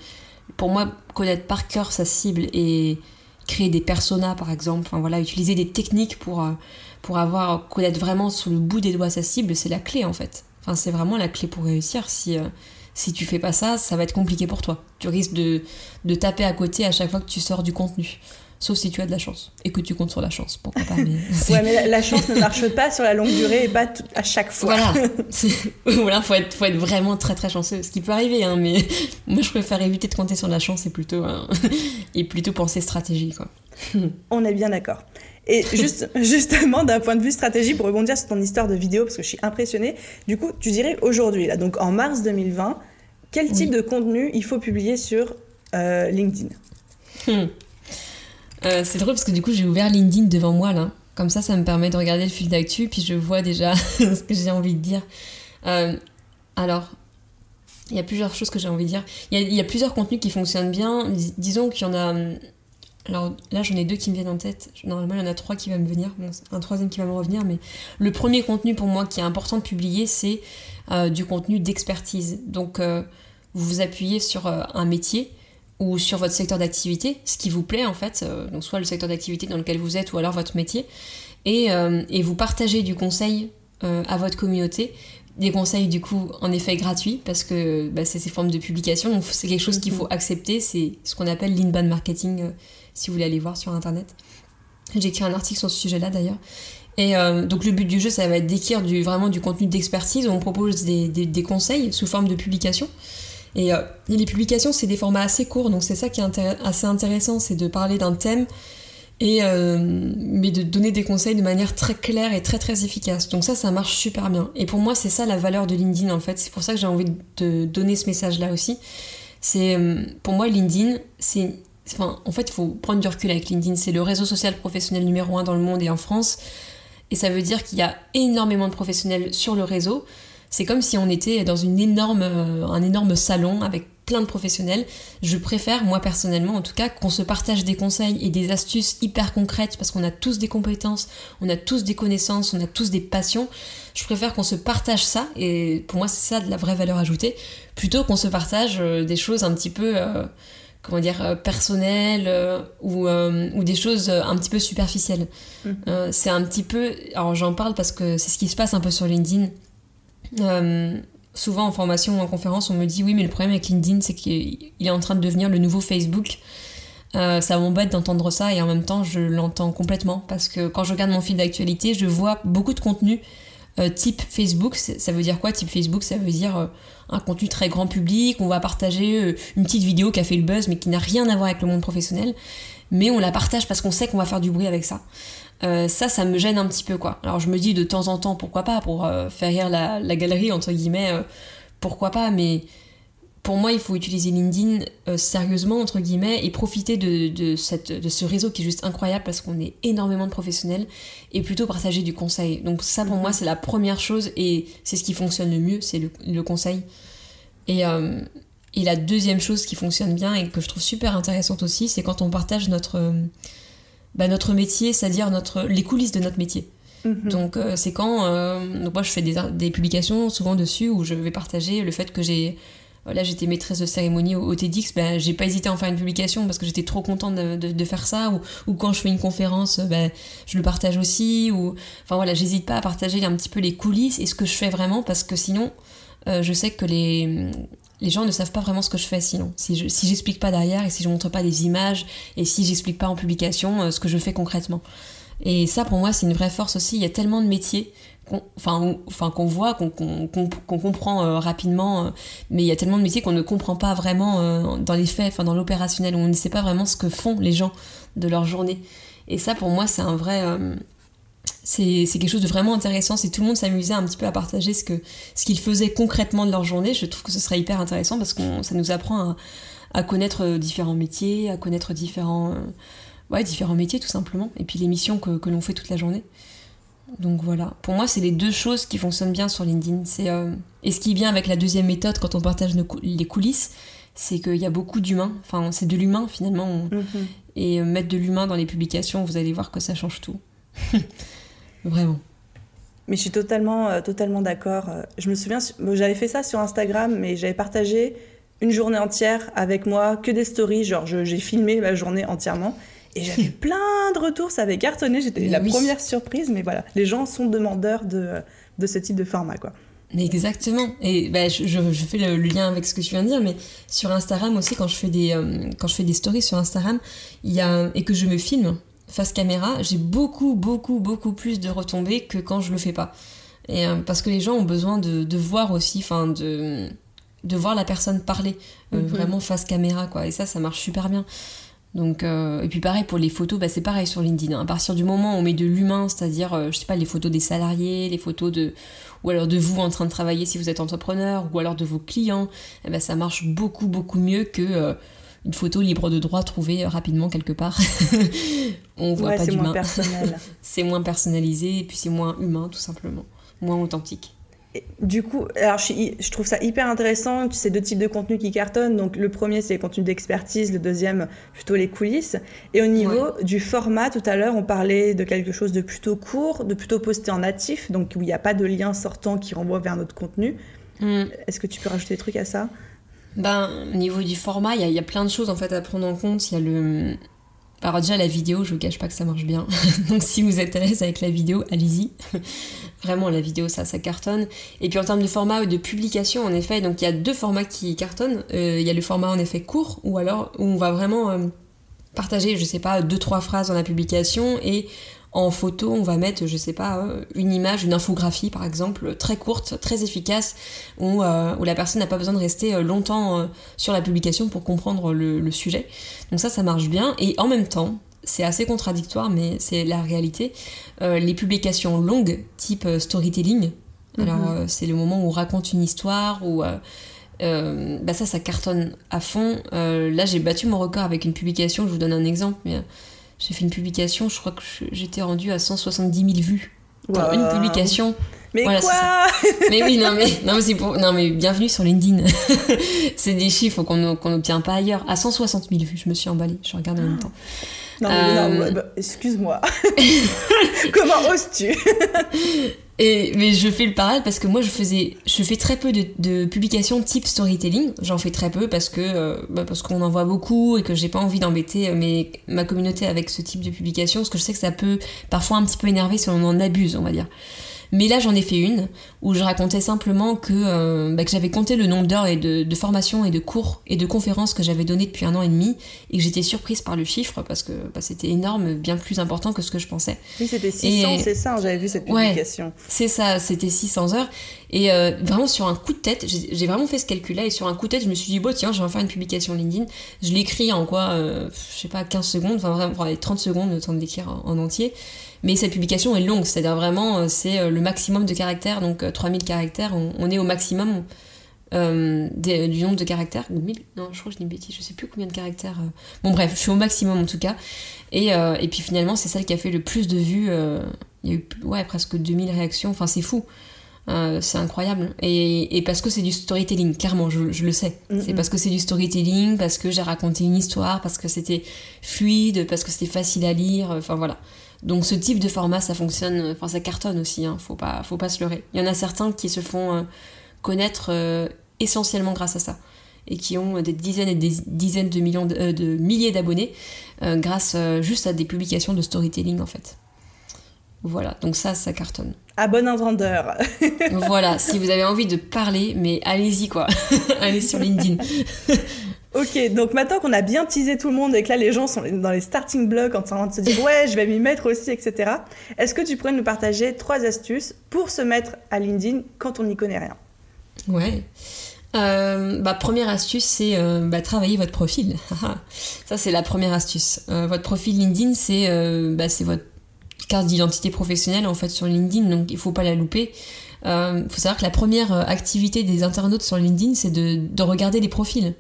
pour moi connaître par cœur sa cible et créer des personas par exemple, enfin voilà, utiliser des techniques pour, euh, pour avoir connaître vraiment sur le bout des doigts sa cible, c'est la clé en fait. Enfin, c'est vraiment la clé pour réussir. Si, euh, si tu fais pas ça, ça va être compliqué pour toi. Tu risques de, de taper à côté à chaque fois que tu sors du contenu. Sauf si tu as de la chance et que tu comptes sur la chance, pourquoi pas. Mais ouais, mais la, chance ne marche pas sur la longue durée et pas à chaque fois. Voilà, voilà faut, être, faut être vraiment très très chanceux. Ce qui peut arriver, hein, mais moi je préfère éviter de compter sur la chance et plutôt, hein, et plutôt penser stratégie. Quoi. On est bien d'accord. Et juste, justement, d'un point de vue stratégie, pour rebondir sur ton histoire de vidéo, parce que je suis impressionnée, du coup, tu dirais aujourd'hui, là, donc en mars 2020, quel type de contenu il faut publier sur euh, LinkedIn? Hmm. Euh, c'est drôle parce que du coup j'ai ouvert LinkedIn devant moi là. Comme ça, ça me permet de regarder le fil d'actu, puis je vois déjà ce que j'ai envie de dire. Euh, alors, il y a plusieurs choses que j'ai envie de dire. Il y, a, plusieurs contenus qui fonctionnent bien. disons qu'il y en a. Alors là, j'en ai deux qui me viennent en tête. Normalement, il y en a trois qui vont me venir. un troisième qui va me revenir. Mais le premier contenu pour moi qui est important de publier, c'est euh, du contenu d'expertise. Donc, vous vous appuyez sur un métier ou sur votre secteur d'activité, ce qui vous plaît en fait, euh, donc soit le secteur d'activité dans lequel vous êtes ou alors votre métier, et, euh, et vous partagez du conseil euh, à votre communauté, des conseils du coup en effet gratuits parce que bah, c'est ces formes de publication, donc c'est quelque chose qu'il faut mhm. accepter, c'est ce qu'on appelle l'inbound marketing si vous voulez aller voir sur internet. J'ai écrit un article sur ce sujet-là d'ailleurs. Et donc le but du jeu, ça va être d'écrire du, vraiment du contenu d'expertise où on propose des, des, des, conseils sous forme de publication. Euh, et, les publications, c'est des formats assez courts, donc c'est ça qui est assez intéressant, c'est de parler d'un thème, et, euh, mais de donner des conseils de manière très claire et très très efficace. Donc ça, ça marche super bien. Et pour moi, c'est ça la valeur de LinkedIn en fait. C'est pour ça que j'ai envie de donner ce message-là aussi. C'est euh, pour moi LinkedIn, c'est Enfin, en fait, il faut prendre du recul avec LinkedIn. C'est le réseau social professionnel numéro un dans le monde et en France. Et ça veut dire qu'il y a énormément de professionnels sur le réseau. C'est comme si on était dans une énorme, euh, un énorme salon avec plein de professionnels. Je préfère, moi personnellement en tout cas, qu'on se partage des conseils et des astuces hyper concrètes parce qu'on a tous des compétences, on a tous des connaissances, on a tous des passions. Je préfère qu'on se partage ça, et pour moi c'est ça de la vraie valeur ajoutée, plutôt qu'on se partage euh, des choses un petit peu... Euh, comment dire, personnelles ou, ou, des choses un petit peu superficielles. Mhm. c'est un petit peu. Alors j'en parle parce que c'est ce qui se passe un peu sur LinkedIn. Souvent en formation ou en conférence, on me dit oui, mais le problème avec LinkedIn, c'est qu'il est en train de devenir le nouveau Facebook. Euh, ça m'embête d'entendre ça et en même temps je l'entends complètement parce que quand je regarde mon fil d'actualité, je vois beaucoup de contenu euh, type Facebook. Ça veut dire quoi type Facebook? Ça veut dire euh, un contenu très grand public. On va partager une petite vidéo qui a fait le buzz mais qui n'a rien à voir avec le monde professionnel. Mais on la partage parce qu'on sait qu'on va faire du bruit avec ça. Ça, ça me gêne un petit peu quoi. Alors je me dis de temps en temps pourquoi pas pour faire rire la, la, galerie entre guillemets, pourquoi pas, mais pour moi, il faut utiliser LinkedIn euh, sérieusement, entre guillemets, et profiter de, cette, de ce réseau qui est juste incroyable parce qu'on est énormément de professionnels et plutôt partager du conseil. Donc ça, pour moi, c'est la première chose et c'est ce qui fonctionne le mieux, c'est le, conseil. Et, euh, et, la deuxième chose qui fonctionne bien et que je trouve super intéressante aussi, c'est quand on partage notre, euh, bah, notre métier, c'est-à-dire notre, les coulisses de notre métier. Mhm. Donc c'est quand donc moi je fais des, des publications souvent dessus où je vais partager le fait que j'ai Là, j'étais maîtresse de cérémonie au, TEDx, ben, j'ai pas hésité à en faire une publication parce que j'étais trop contente de, faire ça. Ou, quand je fais une conférence, ben, je le partage aussi. Ou... Enfin voilà, j'hésite pas à partager un petit peu les coulisses et ce que je fais vraiment parce que sinon, euh, je sais que les, les gens ne savent pas vraiment ce que je fais sinon. Si je j'explique pas derrière et si je montre pas des images et si j'explique pas en publication euh, ce que je fais concrètement. Et ça, pour moi, c'est une vraie force aussi. Il y a tellement de métiers enfin, enfin qu'on voit, qu'on comprend euh, rapidement, euh, mais il y a tellement de métiers qu'on ne comprend pas vraiment dans les faits, enfin dans l'opérationnel, on ne sait pas vraiment ce que font les gens de leur journée. Et ça, pour moi, c'est un vrai, c'est quelque chose de vraiment intéressant. Si tout le monde s'amusait un petit peu à partager ce que ce qu'ils faisaient concrètement de leur journée, je trouve que ce serait hyper intéressant parce que ça nous apprend à, connaître différents métiers, à connaître différents, ouais, différents métiers tout simplement, et puis les missions que, que l'on fait toute la journée. Donc voilà, pour moi, c'est les deux choses qui fonctionnent bien sur LinkedIn. C'est euh, Et ce qui est bien avec la deuxième méthode, quand on partage les coulisses, c'est qu'il y a beaucoup d'humains. Enfin, c'est de l'humain finalement. Mhm. Et euh, mettre de l'humain dans les publications, vous allez voir que ça change tout. Vraiment. Mais je suis totalement, euh, totalement d'accord. Je me souviens, j'avais fait ça sur Instagram, mais j'avais partagé une journée entière avec moi, que des stories. Genre, j'ai filmé ma journée entièrement. Et j'avais plein de retours, ça avait cartonné, j'étais la première surprise, mais voilà, les gens sont demandeurs de, de ce type de format, quoi. Exactement. Et bah, je, je, fais le, lien avec ce que tu viens de dire, mais sur Instagram aussi, quand je fais des, euh, quand je fais des stories sur Instagram, il y a, et que je me filme face caméra, j'ai beaucoup, beaucoup, beaucoup plus de retombées que quand je le fais pas. Et, euh, parce que les gens ont besoin de, de voir aussi, enfin, de, de voir la personne parler, euh, mhm. vraiment face caméra, quoi. Et ça, ça marche super bien. Donc, euh, et puis pareil pour les photos, bah c'est pareil sur LinkedIn. Hein. À partir du moment où on met de l'humain, c'est-à-dire, euh, je sais pas, les photos des salariés, les photos de, ou alors de vous en train de travailler si vous êtes entrepreneur, ou alors de vos clients, eh ben, ça marche beaucoup beaucoup mieux que une photo libre de droit trouvée rapidement quelque part. on voit pas d'humain. c'est moins personnalisé et puis c'est moins humain tout simplement, moins authentique du coup, alors je, trouve ça hyper intéressant, ces deux types de contenus qui cartonnent. Donc le premier, c'est les contenus d'expertise, le deuxième, plutôt les coulisses. Et au niveau du format, tout à l'heure, on parlait de quelque chose de plutôt court, de plutôt posté en natif, donc où il n'y a pas de lien sortant qui renvoie vers notre contenu. Hmm. Est-ce que tu peux rajouter des trucs à ça? Ben, au niveau du format, il y, a plein de choses en fait à prendre en compte. Il y a le, alors déjà la vidéo, je vous cache pas que ça marche bien. Donc si vous êtes à l'aise avec la vidéo, allez-y. Vraiment la vidéo ça ça cartonne. Et puis en termes de format ou de publication en effet, donc il y a deux formats qui cartonnent. Euh, il y a le format en effet court ou alors où on va vraiment euh, partager, je sais pas, deux trois phrases dans la publication et en photo, on va mettre, je sais pas, euh, une image, une infographie par exemple, très courte, très efficace, où, euh, où la personne n'a pas besoin de rester euh, longtemps sur la publication pour comprendre le, sujet. Donc ça, ça marche bien. Et en même temps, c'est assez contradictoire, mais c'est la réalité. les publications longues, type storytelling, mhm. alors c'est le moment où on raconte une histoire, ou bah ça, ça cartonne à fond. là, j'ai battu mon record avec une publication, je vous donne un exemple, mais j'ai fait une publication, je crois que j'étais rendue à 170 000 vues pour une publication. Mais quoi Mais oui, non mais, non, mais pour... non, mais bienvenue sur LinkedIn. c'est des chiffres qu'on n'obtient pas ailleurs. À 160 000 vues, je me suis emballée, je regarde en même temps. Non, mais non, euh, bah, excuse-moi. Comment oses-tu? Et, mais je fais le parallèle parce que moi je faisais je fais très peu de, publications type storytelling. J'en fais très peu parce que euh, bah, parce qu'on en voit beaucoup et que j'ai pas envie d'embêter euh, ma communauté avec ce type de publication parce que je sais que ça peut parfois un petit peu énerver si on en abuse on va dire mais là, j'en ai fait une où je racontais simplement que, euh, bah, que j'avais compté le nombre d'heures et de, de formations et de cours et de conférences que j'avais donné depuis un an et demi et que j'étais surprise par le chiffre parce que bah, c'était énorme, bien plus important que ce que je pensais. Oui, c'était 600, c'est ça, j'avais vu cette publication. Ouais, c'est ça, c'était 600 heures. Et euh, vraiment, sur un coup de tête, j'ai vraiment fait ce calcul-là et sur un coup de tête, je me suis dit, bon, tiens, je vais faire une publication LinkedIn. Je l'écris en quoi, euh, je sais pas, 15 secondes, enfin vraiment, 30 secondes, le temps de l'écrire en, en entier. Mais cette publication est longue, c'est-à-dire vraiment, euh, c'est euh, le maximum de caractères, donc 3000 euh, caractères, on, est au maximum du nombre de caractères. Ou 1000 Non, je crois que je dis une bêtise, je sais plus combien de caractères. Bon, bref, je suis au maximum en tout cas. Et, et puis finalement, c'est celle qui a fait le plus de vues. Il y a eu ouais, presque 2000 réactions, enfin, c'est fou. c'est incroyable. Et, et, parce que c'est du storytelling, clairement, je, je le sais. C'est parce que c'est du storytelling, parce que j'ai raconté une histoire, parce que c'était fluide, parce que c'était facile à lire, enfin voilà. Donc ce type de format, ça fonctionne, enfin ça cartonne aussi, hein, faut, pas, faut pas se leurrer. Il y en a certains qui se font euh, connaître euh, essentiellement grâce à ça et qui ont des dizaines et des dizaines de millions de, euh, milliers d'abonnés grâce juste à des publications de storytelling en fait. Voilà, donc ça, ça cartonne. À bon entendeur. voilà, si vous avez envie de parler, mais allez-y quoi. allez sur LinkedIn. Ok, donc maintenant qu'on a bien teasé tout le monde et que là les gens sont dans les starting blocks en train de se dire ouais, je vais m'y mettre aussi, etc. Est-ce que tu pourrais nous partager trois astuces pour se mettre à LinkedIn quand on n'y connaît rien? Ouais. Euh, bah, première astuce, c'est euh, bah, travailler votre profil. Ça, c'est la première astuce. Euh, votre profil LinkedIn, c'est bah, votre carte d'identité professionnelle en fait sur LinkedIn, donc il faut pas la louper. Il faut savoir que la première activité des internautes sur LinkedIn, c'est de regarder les profils.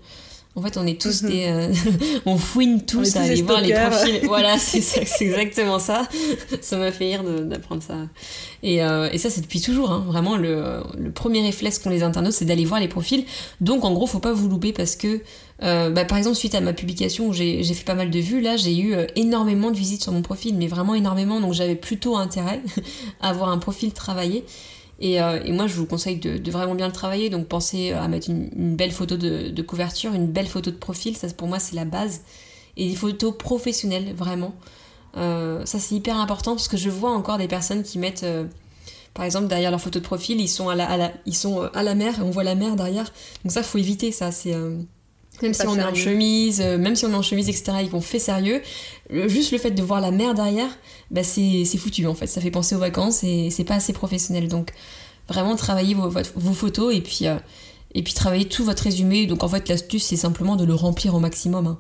En fait, on est tous mhm. des. Euh, on fouine tous à aller voir les profils. voilà, c'est exactement ça. ça m'a fait rire d'apprendre ça. Et, euh, et, ça, c'est depuis toujours. Hein. Vraiment, le, le, premier réflexe qu'ont les internautes, c'est d'aller voir les profils. Donc, en gros, faut pas vous louper parce que, euh, bah, par exemple, suite à ma publication où j'ai fait pas mal de vues, là, j'ai eu énormément de visites sur mon profil, mais vraiment énormément. Donc, j'avais plutôt intérêt à avoir un profil travaillé. Euh, et, moi, je vous conseille de, vraiment bien le travailler. Donc, pensez à mettre une, belle photo de, couverture, une belle photo de profil. Ça, pour moi, c'est la base. Et des photos professionnelles, vraiment. Euh, ça, c'est hyper important parce que je vois encore des personnes qui mettent, euh, par exemple, derrière leur photo de profil, ils sont à la, ils sont à la mer et on voit la mer derrière. Donc, ça, faut éviter. Ça, c'est. Même si on est en chemise, même si on est en chemise, etc., ils qu'on fait sérieux, juste le fait de voir la mer derrière, bah c'est foutu en fait. Ça fait penser aux vacances et c'est pas assez professionnel. Donc vraiment travaillez vos, vos photos et puis, euh, et puis travaillez tout votre résumé. Donc en fait l'astuce c'est simplement de le remplir au maximum. Hein.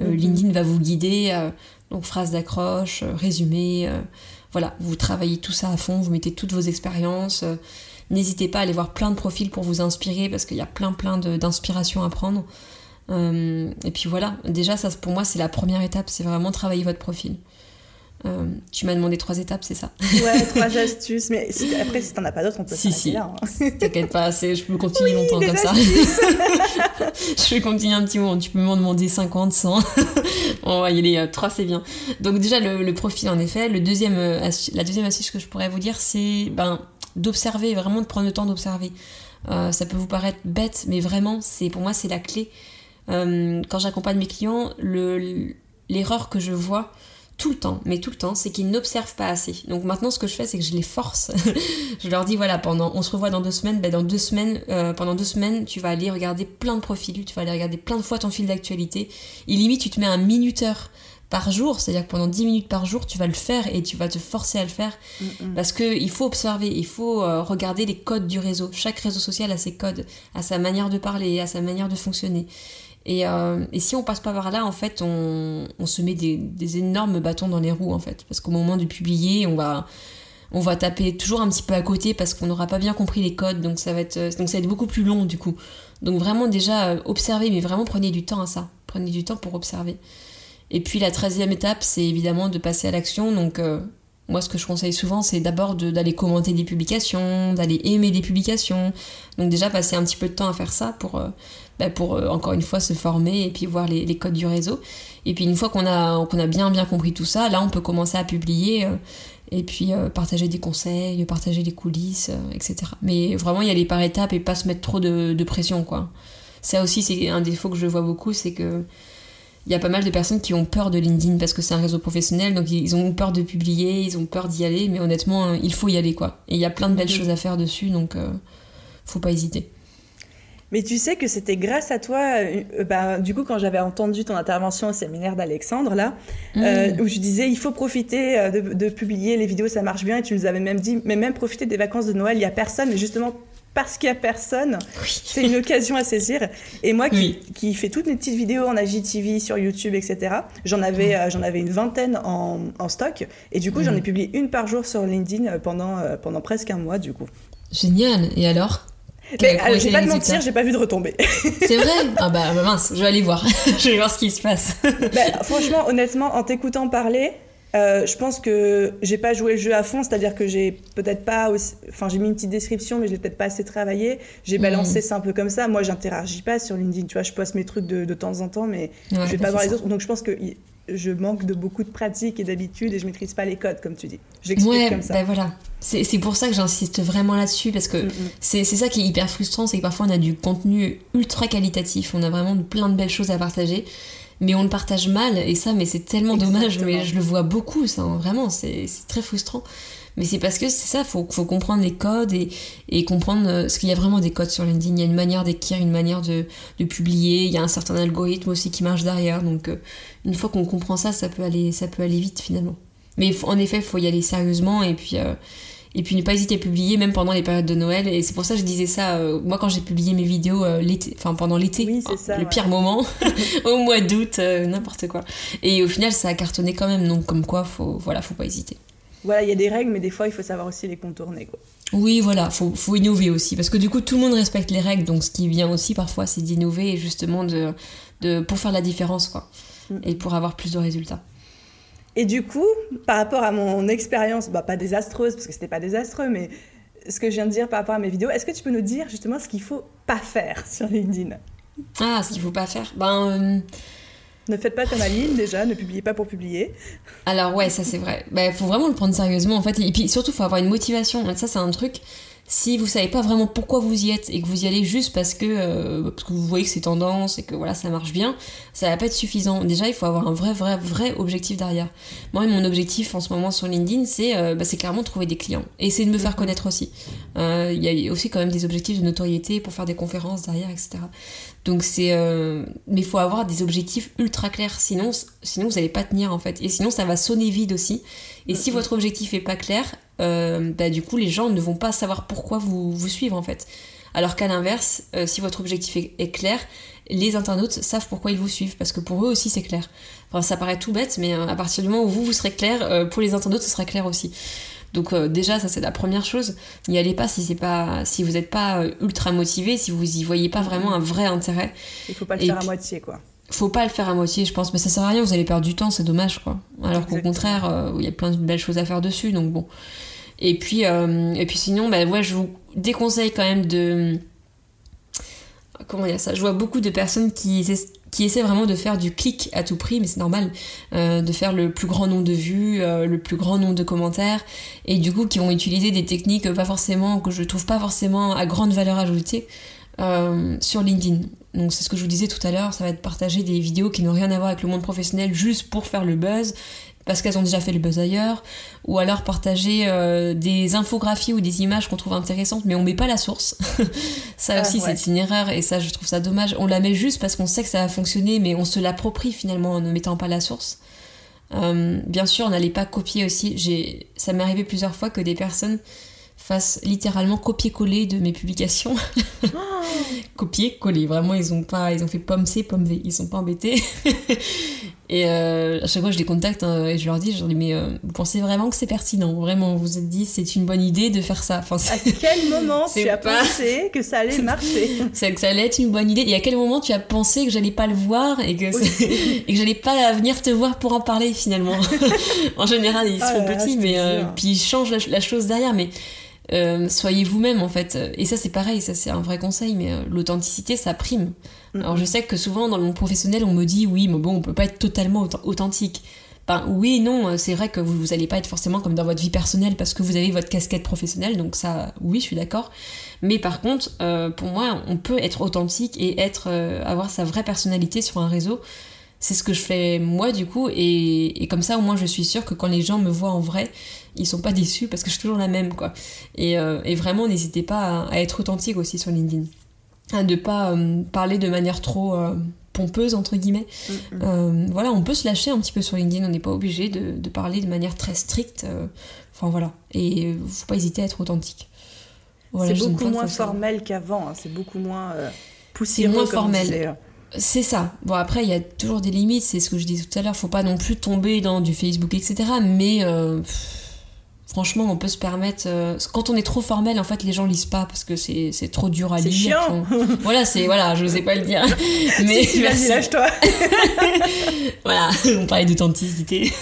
Euh, mhm. LinkedIn va vous guider, euh, donc phrases d'accroche, résumé. voilà, vous travaillez tout ça à fond, vous mettez toutes vos expériences. N'hésitez pas à aller voir plein de profils pour vous inspirer parce qu'il y a plein plein d'inspirations à prendre. Et puis voilà, déjà ça pour moi c'est la première étape, c'est vraiment travailler votre profil. Euh, tu m'as demandé trois étapes, c'est ça? Ouais, trois astuces. Mais après, si t'en as pas d'autres, on peut si, si. là. Hein. T'inquiète pas, je peux continuer longtemps comme ça. je vais continuer un petit moment. Tu peux m'en demander 50, 100. on va y aller. Euh, trois, c'est bien. Donc déjà, le, profil, en effet. Le deuxième, euh, la deuxième astuce que je pourrais vous dire, c'est ben, d'observer, vraiment de prendre le temps d'observer. ça peut vous paraître bête, mais vraiment, c'est pour moi, c'est la clé. Quand j'accompagne mes clients, l'erreur que je vois, tout le temps, mais tout le temps, c'est qu'ils n'observent pas assez. Donc maintenant, ce que je fais, c'est que je les force. je leur dis voilà, pendant, on se revoit dans deux semaines. Ben dans deux semaines, euh, pendant deux semaines, tu vas aller regarder plein de profils, tu vas aller regarder plein de fois ton fil d'actualité. Et limite, tu te mets un minuteur par jour, c'est-à-dire que pendant 10 minutes par jour, tu vas le faire et tu vas te forcer à le faire. Mm, mm. Parce qu'il faut observer, il faut euh, regarder les codes du réseau. Chaque réseau social a ses codes, a sa manière de parler, a sa manière de fonctionner. Euh, et, si on passe pas par là, en fait, on, se met des, énormes bâtons dans les roues, en fait. Parce qu'au moment de publier, on va, on va taper toujours un petit peu à côté parce qu'on n'aura pas bien compris les codes, donc ça, va être, donc ça va être beaucoup plus long, du coup. Donc vraiment, déjà, euh, observez, mais vraiment prenez du temps à ça. Prenez du temps pour observer. Et puis la treizième étape, c'est évidemment de passer à l'action. Donc, euh, moi ce que je conseille souvent c'est d'abord d'aller commenter des publications, d'aller aimer des publications. Donc déjà passer un petit peu de temps à faire ça pour, euh, bah, pour euh, encore une fois se former et puis voir les, les codes du réseau. Et puis une fois qu'on a, qu'on a bien bien compris tout ça, là on peut commencer à publier et puis partager des conseils, partager les coulisses, etc. Mais vraiment y aller par étapes et pas se mettre trop de, de pression quoi. Ça aussi c'est un défaut que je vois beaucoup, c'est que il y a pas mal de personnes qui ont peur de LinkedIn parce que c'est un réseau professionnel, donc ils ont peur de publier, ils ont peur d'y aller, mais honnêtement, euh, il faut y aller quoi. Et il y a plein de belles choses à faire dessus, donc euh, faut pas hésiter. Mais tu sais que c'était grâce à toi, euh, bah, du coup, quand j'avais entendu ton intervention au séminaire d'Alexandre, là, mmh. où je disais, il faut profiter de, publier les vidéos, ça marche bien, et tu nous avais même dit, mais même profiter des vacances de Noël, il y a personne, mais justement, parce qu'il n'y a personne. C'est une occasion à saisir. Et moi, qui, qui, fais toutes mes petites vidéos en IGTV, sur YouTube, etc., j'en avais, euh, j'en avais une vingtaine en, en, stock. Et du coup, j'en ai mm. publié une par jour sur LinkedIn euh, pendant, euh, pendant presque un mois, du coup. Génial. Et alors? Mais je vais pas te mentir, j'ai pas vu de retomber. C'est vrai Ah bah, bah, mince, je vais aller voir. je vais voir ce qui se passe. Bah, franchement, honnêtement, en t'écoutant parler, euh, je pense que j'ai pas joué le jeu à fond, c'est-à-dire que j'ai peut-être pas enfin j'ai mis une petite description, mais je l'ai peut-être pas assez travaillé. J'ai mm. balancé ça un peu comme ça. Moi, j'interagis pas sur LinkedIn, tu vois, je poste mes trucs de, de temps en temps, mais je vais pas voir les autres. Donc je pense que je manque de beaucoup de pratique et d'habitude et je maîtrise pas les codes, comme tu dis. J'explique comme ça. Ben voilà. C'est pour ça que j'insiste vraiment là-dessus, parce que mm, mm. c'est ça qui est hyper frustrant, c'est que parfois on a du contenu ultra qualitatif, on a vraiment plein de belles choses à partager mais on le partage mal et ça mais c'est tellement dommage mais je le vois beaucoup ça hein, vraiment c'est très frustrant mais c'est parce que c'est ça faut faut comprendre les codes et, et comprendre euh, ce qu'il y a vraiment des codes sur LinkedIn. Il y a une manière d'écrire une manière de, de, publier. Il y a un certain algorithme aussi qui marche derrière. Donc euh, une fois qu'on comprend ça ça peut aller ça peut aller vite finalement. Mais en effet il faut y aller sérieusement et puis euh, et puis ne pas hésiter à publier même pendant les périodes de Noël. Et c'est pour ça que je disais ça euh, moi quand j'ai publié mes vidéos euh, l'été enfin pendant l'été le pire moment au mois d'août euh, n'importe quoi. Et au final ça a cartonné quand même. Donc comme quoi faut voilà faut pas hésiter voilà il y a des règles mais des fois il faut savoir aussi les contourner quoi. Oui voilà faut, faut innover aussi. Parce que du coup tout le monde respecte les règles donc ce qui vient aussi parfois c'est d'innover et justement de, de pour faire la différence quoi. Mm. et pour avoir plus de résultats. Et du coup, par rapport à mon expérience, bah, pas désastreuse, parce que c'était pas désastreux, mais ce que je viens de dire par rapport à mes vidéos, est-ce que tu peux nous dire justement ce qu'il faut pas faire sur LinkedIn? Ah, ce qu'il faut pas faire? Ben. Euh, ne faites pas comme Aline déjà, ne publiez pas pour publier. Alors ouais, ça c'est vrai. Il ben, faut vraiment le prendre sérieusement en fait. Et puis surtout, il faut avoir une motivation. Ça c'est un truc si vous savez pas vraiment pourquoi vous y êtes et que vous y allez juste parce que, euh, parce que vous voyez que c'est tendance et que voilà ça marche bien, ça va pas être suffisant. Déjà, il faut avoir un vrai, vrai, vrai objectif derrière. Moi, mon objectif en ce moment sur LinkedIn, c'est euh, bah, clairement trouver des clients et essayer de me faire connaître aussi. Euh, il y a aussi quand même des objectifs de notoriété pour faire des conférences derrière, etc. Donc c'est, mais il faut avoir des objectifs ultra clairs, sinon, sinon vous allez pas tenir en fait. Et sinon, ça va sonner vide aussi. Et si votre objectif est pas clair, euh, bah, du coup, les gens ne vont pas savoir pourquoi vous, vous suivre en fait. Alors qu'à l'inverse, euh, si votre objectif est, clair, les internautes savent pourquoi ils vous suivent, parce que pour eux aussi c'est clair. Enfin, ça paraît tout bête, mais euh, à partir du moment où vous, vous serez clair, pour les internautes, ce sera clair aussi. Donc déjà, ça c'est la première chose. N'y allez pas si c'est pas, si vous n'êtes pas ultra motivé, si vous y voyez pas vraiment un vrai intérêt. Il faut pas le faire à moitié, quoi faut pas le faire à moitié, je pense, mais ça sert à rien, vous allez perdre du temps, c'est dommage, quoi. Alors qu'au contraire, il y a plein de belles choses à faire dessus, donc bon. Et puis, euh, et puis sinon, bah, je vous déconseille quand même de. Comment dire ça Je vois beaucoup de personnes qui, qui essaient vraiment de faire du clic à tout prix, mais c'est normal, euh, de faire le plus grand nombre de vues, euh, le plus grand nombre de commentaires, et du coup qui vont utiliser des techniques pas forcément, que je trouve pas forcément à grande valeur ajoutée sur LinkedIn. Donc c'est ce que je vous disais tout à l'heure, ça va être partager des vidéos qui n'ont rien à voir avec le monde professionnel juste pour faire le buzz parce qu'elles ont déjà fait le buzz ailleurs, ou alors partager euh, des infographies ou des images qu'on trouve intéressantes, mais on met pas la source. ça ah, aussi, c'est une erreur, et ça, je trouve ça dommage. On la met juste parce qu'on sait que ça va fonctionner, mais on se l'approprie finalement en ne mettant pas la source. Euh, bien sûr, on n'allait pas copier aussi. Ça m'est arrivé plusieurs fois que des personnes fassent littéralement copier-coller de mes publications. Oh. copier-coller, vraiment, ils ont pas, ils ont fait pomme C, pomme V, ils sont pas embêtés. Et euh, à chaque fois, je les contacte hein, et je leur dis, je leur dis mais euh, vous pensez vraiment que c'est pertinent? Vraiment, vous vous êtes dit, c'est une bonne idée de faire ça enfin, À quel moment tu as pensé que ça allait marcher? C'est que ça allait être une bonne idée. Et à quel moment tu as pensé que j'allais pas le voir et que, et que j'allais pas venir te voir pour en parler finalement? En général, ils se font ah petits, mais euh, puis ils changent la, chose derrière. Mais soyez vous-même en fait. Et ça, c'est pareil, ça c'est un vrai conseil, mais l'authenticité, ça prime. Alors je sais que souvent dans le monde professionnel, on me dit oui, mais bon, on peut pas être totalement authentique. Ben, oui non, euh, c'est vrai que vous, vous allez pas être forcément comme dans votre vie personnelle parce que vous avez votre casquette professionnelle, donc ça, oui, je suis d'accord. Mais par contre, euh, pour moi, on peut être authentique et être, euh, avoir sa vraie personnalité sur un réseau. C'est ce que je fais moi du coup, et, comme ça au moins je suis sûre que quand les gens me voient en vrai, ils sont pas déçus parce que je suis toujours la même quoi. Et, vraiment, n'hésitez pas à, à être authentique aussi sur LinkedIn à ne pas euh, parler de manière trop euh, pompeuse entre guillemets. Mm, mm. Euh, voilà, on peut se lâcher un petit peu sur LinkedIn, on n'est pas obligé de, parler de manière très stricte. Enfin voilà, et faut pas hésiter à être authentique. c'est beaucoup moins formel qu'avant, hein. c'est beaucoup moins poussiéreux. C'est moins formel. C'est ça. Bon après il y a toujours des limites, c'est ce que je disais tout à l'heure. Faut pas non plus tomber dans du Facebook etc. Mais franchement, on peut se permettre. Euh, quand on est trop formel, en fait, les gens lisent pas parce que c'est trop dur à lire. Chiant. Voilà, c'est voilà, je sais pas le dire. Mais vas-y, lâche-toi. voilà, on parlait d'authenticité.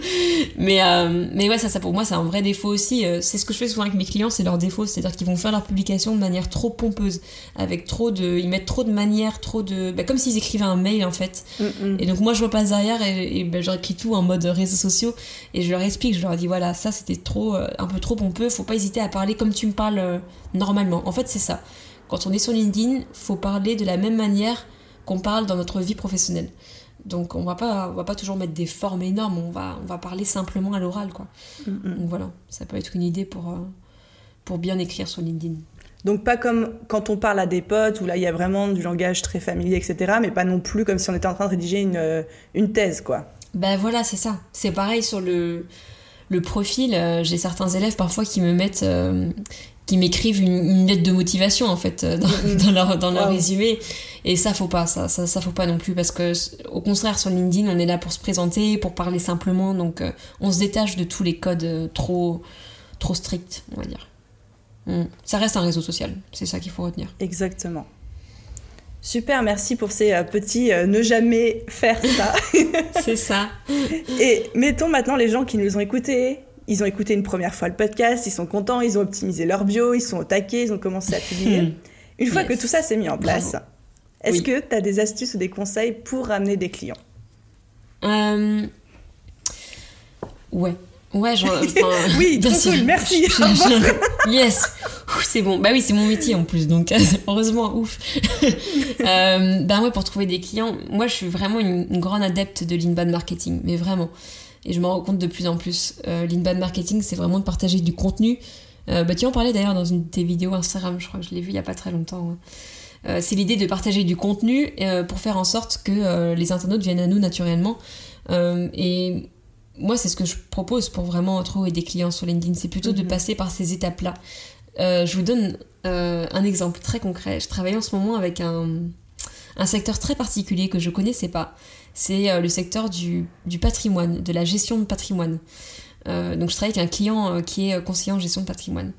mais euh, mais ouais, ça, ça pour moi, c'est un vrai défaut aussi. Euh, c'est ce que je fais souvent avec mes clients, c'est leur défaut, c'est-à-dire qu'ils vont faire leur publication de manière trop pompeuse, avec trop de, ils mettent trop de manières, trop de, bah, comme s'ils écrivaient un mail en fait. Mm, mm. Et donc moi, je repasse derrière et, et bah, je réécris tout en mode réseaux sociaux et je leur explique, je leur dis voilà, ça c'était trop euh, un peu trop pompeux, faut pas hésiter à parler comme tu me parles euh, normalement. En fait, c'est ça. Quand on est sur LinkedIn, faut parler de la même manière qu'on parle dans notre vie professionnelle. Donc on va pas, on va pas toujours mettre des formes énormes, on va, on va parler simplement à l'oral, quoi. Donc voilà, ça peut être une idée pour, euh, pour bien écrire sur LinkedIn. Donc pas comme quand on parle à des potes où là il y a vraiment du langage très familier, etc. Mais pas non plus comme si on était en train de rédiger une, une thèse, quoi. Ben voilà, c'est ça. C'est pareil sur le, le profil, euh, j'ai certains élèves parfois qui me mettent, euh, qui m'écrivent une, lettre de motivation en fait euh, mm-hmm. dans, leur, dans leur résumé. Et ça faut pas, ça, ça, ça, faut pas non plus parce que au contraire sur LinkedIn on est là pour se présenter, pour parler simplement, donc on se détache de tous les codes trop, trop stricts, on va dire. Mm. Ça reste un réseau social, c'est ça qu'il faut retenir. Exactement. Super, merci pour ces euh, petits euh, ne jamais faire ça. c'est ça. Et mettons maintenant les gens qui nous ont écoutés. Ils ont écouté une première fois le podcast, ils sont contents, ils ont optimisé leur bio, ils sont au taquet, ils ont commencé à publier. Hmm. Une fois que tout ça s'est mis en place, est-ce que tu as des astuces ou des conseils pour ramener des clients? Euh... Ouais. Ouais, genre, oui, bien sûr. merci. yes, c'est bon. Bah oui, c'est mon métier en plus, donc heureusement, ouf. euh, bah ouais, pour trouver des clients, moi je suis vraiment une, grande adepte de l'inbound marketing, mais vraiment. Et je m'en rends compte de plus en plus. Euh, l'inbound marketing, c'est vraiment de partager du contenu. Euh, bah tu en parlais d'ailleurs dans une de tes vidéos Instagram, je crois que je l'ai vu il y a pas très longtemps. Hein. Euh, c'est l'idée de partager du contenu pour faire en sorte que les internautes viennent à nous naturellement. et moi, c'est ce que je propose pour vraiment trouver des clients sur LinkedIn. C'est plutôt de mhm. passer par ces étapes-là. Euh, je vous donne euh, un exemple très concret. Je travaille en ce moment avec un, un secteur très particulier que je connaissais pas. C'est euh, le secteur du, du, patrimoine, de la gestion de patrimoine. Donc, je travaille avec un client qui est conseiller en gestion de patrimoine.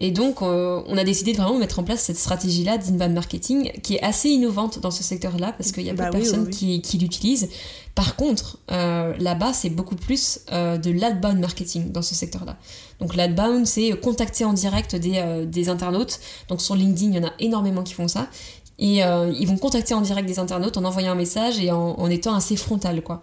Et donc, euh, on a décidé de vraiment mettre en place cette stratégie-là d'inbound marketing qui est assez innovante dans ce secteur-là parce qu'il y a pas de personnes qui, qui l'utilisent. Par contre, euh, là-bas, c'est beaucoup plus euh, de l'adbound marketing dans ce secteur-là. Donc, l'adbound, c'est contacter en direct des, des, internautes. Donc, sur LinkedIn, il y en a énormément qui font ça. Et ils vont contacter en direct des internautes en envoyant un message et en, en étant assez frontal, quoi.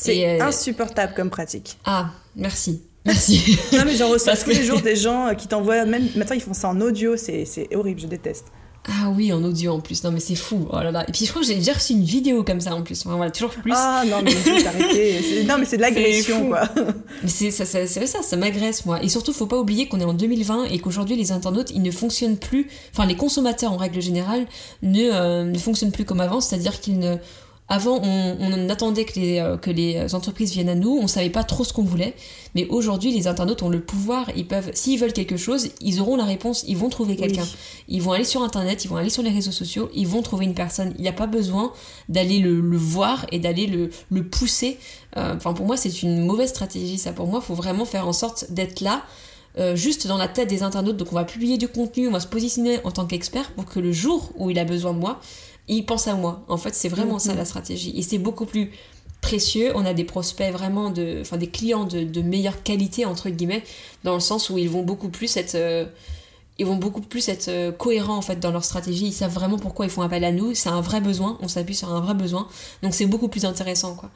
C'est insupportable comme pratique. Ah, merci. Merci. non, mais j'en reçois tous les jours des gens euh, qui t'envoient, même maintenant ils font ça en audio, c'est horrible, je déteste. Ah oui, en audio en plus. Non, mais c'est fou. Oh là là. Et puis je crois que j'ai déjà reçu une vidéo comme ça en plus. Enfin, voilà, toujours plus. Ah non, mais arrêter. Non, mais c'est de l'agression, quoi. Mais c'est ça, ça, ça, ça m'agresse, moi. Et surtout, faut pas oublier qu'on est en 2020 et qu'aujourd'hui, les internautes, ils ne fonctionnent plus. Enfin, les consommateurs en règle générale ne, euh, ne fonctionnent plus comme avant. C'est-à-dire qu'ils ne avant, on, attendait que les, euh, que les entreprises viennent à nous, on savait pas trop ce qu'on voulait, mais aujourd'hui, les internautes ont le pouvoir, ils peuvent, s'ils veulent quelque chose, ils auront la réponse, ils vont trouver quelqu'un. Ils vont aller sur Internet, ils vont aller sur les réseaux sociaux, ils vont trouver une personne. Il n'y a pas besoin d'aller le, voir et d'aller le, le, pousser. Euh, enfin, pour moi, c'est une mauvaise stratégie, ça. Pour moi, il faut vraiment faire en sorte d'être là, euh, juste dans la tête des internautes. Donc, on va publier du contenu, on va se positionner en tant qu'expert pour que le jour où il a besoin de moi, il pense à moi. En fait, c'est vraiment ça mhm. la stratégie. Et c'est beaucoup plus précieux. On a des prospects vraiment de, enfin des clients de, meilleure qualité entre guillemets, dans le sens où ils vont beaucoup plus être, euh, ils vont beaucoup plus être euh, cohérents en fait dans leur stratégie. Ils savent vraiment pourquoi ils font appel à nous. C'est un vrai besoin. On s'appuie sur un vrai besoin. Donc c'est beaucoup plus intéressant quoi.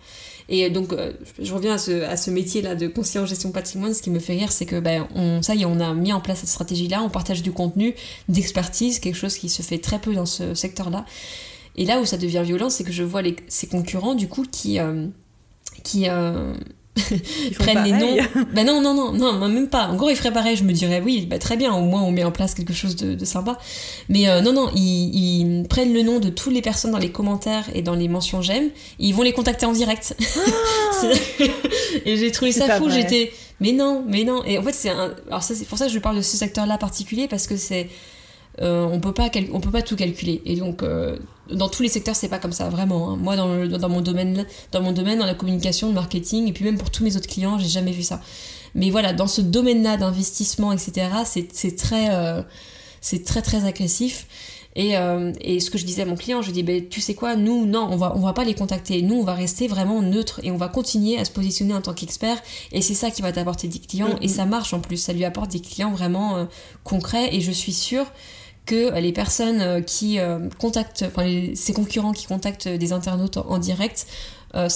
Et donc euh, je reviens à ce, à ce métier là de conseiller en gestion patrimoine. Ce qui me fait rire, c'est que ben ça y est, on a mis en place cette stratégie là. On partage du contenu, d'expertise, quelque chose qui se fait très peu dans ce secteur là. Et là où ça devient violent, c'est que je vois les, ces concurrents, du coup, qui, euh, qui euh, prennent les noms. bah non, non, non, non, même pas. En gros, ils feraient pareil. Je me dirais, oui, bah, très bien, au moins on met en place quelque chose de, sympa. Mais euh, non, non, ils, prennent le nom de toutes les personnes dans les commentaires et dans les mentions j'aime. Ils vont les contacter en direct. Ah et j'ai trouvé ça fou. J'étais, mais non, mais non. Et en fait, c'est un. Alors, ça, c'est pour ça que je parle de ce secteur-là particulier parce que c'est. On peut pas on peut pas tout calculer et donc dans tous les secteurs, c'est pas comme ça, vraiment. Hein. Moi, dans, dans, mon domaine, dans mon domaine, dans la communication, le marketing, et puis même pour tous mes autres clients, j'ai jamais vu ça. Mais voilà, dans ce domaine-là d'investissement, etc., c'est très, euh, c'est très très agressif. Et, euh, et, ce que je disais à mon client, je dis, ben, tu sais quoi, nous, non, on va, on va pas les contacter. Nous, on va rester vraiment neutre et on va continuer à se positionner en tant qu'expert. Et c'est ça qui va t'apporter des clients. Et ça marche en plus. Ça lui apporte des clients vraiment euh, concrets. Et je suis sûre que les personnes euh, qui euh, contactent, enfin ces concurrents qui contactent des internautes en, direct euh,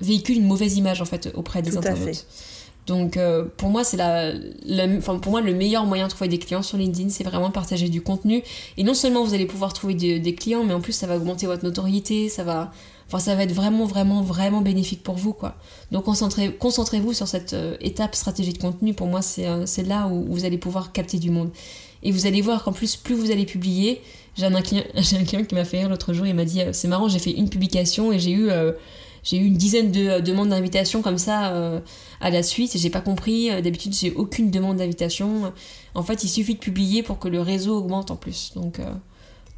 véhiculent une mauvaise image en fait auprès des internautes. Donc pour moi c'est la, enfin, pour moi le meilleur moyen de trouver des clients sur LinkedIn c'est vraiment partager du contenu. Et non seulement vous allez pouvoir trouver des, clients mais en plus ça va augmenter votre notoriété ça va enfin ça va être vraiment vraiment vraiment bénéfique pour vous quoi. Donc concentrez concentrez-vous sur cette étape stratégie de contenu. Pour moi c'est là où vous allez pouvoir capter du monde et vous allez voir qu'en plus, plus vous allez publier, j'ai un, client, un client qui m'a fait rire l'autre jour, il m'a dit euh, C'est marrant, j'ai fait une publication et j'ai eu, euh, j'ai eu une dizaine de euh, demandes d'invitation comme ça à la suite et j'ai pas compris. D'habitude, j'ai aucune demande d'invitation. En fait, il suffit de publier pour que le réseau augmente en plus. Donc,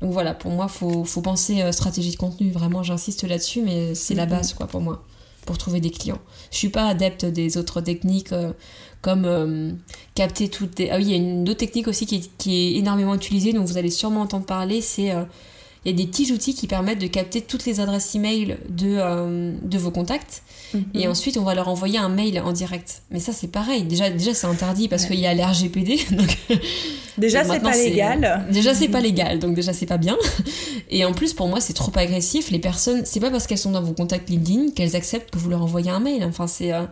donc voilà, pour moi, faut, faut penser stratégie de contenu. Vraiment, j'insiste là-dessus, mais c'est la base quoi pour moi pour trouver des clients. Je suis pas adepte des autres techniques euh, comme euh, capter toutes les... Ah oui, il y a une autre technique aussi qui est, qui est, énormément utilisée, dont vous allez sûrement entendre parler, c'est... Euh, il y a des petits outils qui permettent de capter toutes les adresses email de, de vos contacts et mhm. ensuite on va leur envoyer un mail en direct. Mais ça c'est pareil, déjà, déjà c'est interdit parce qu'il y a l'RGPD. Donc déjà c'est pas légal. Déjà c'est pas légal, donc déjà c'est pas bien. Et en plus pour moi c'est trop agressif. Les personnes, c'est pas parce qu'elles sont dans vos contacts LinkedIn qu'elles acceptent que vous leur envoyez un mail. Enfin c'est... Euh,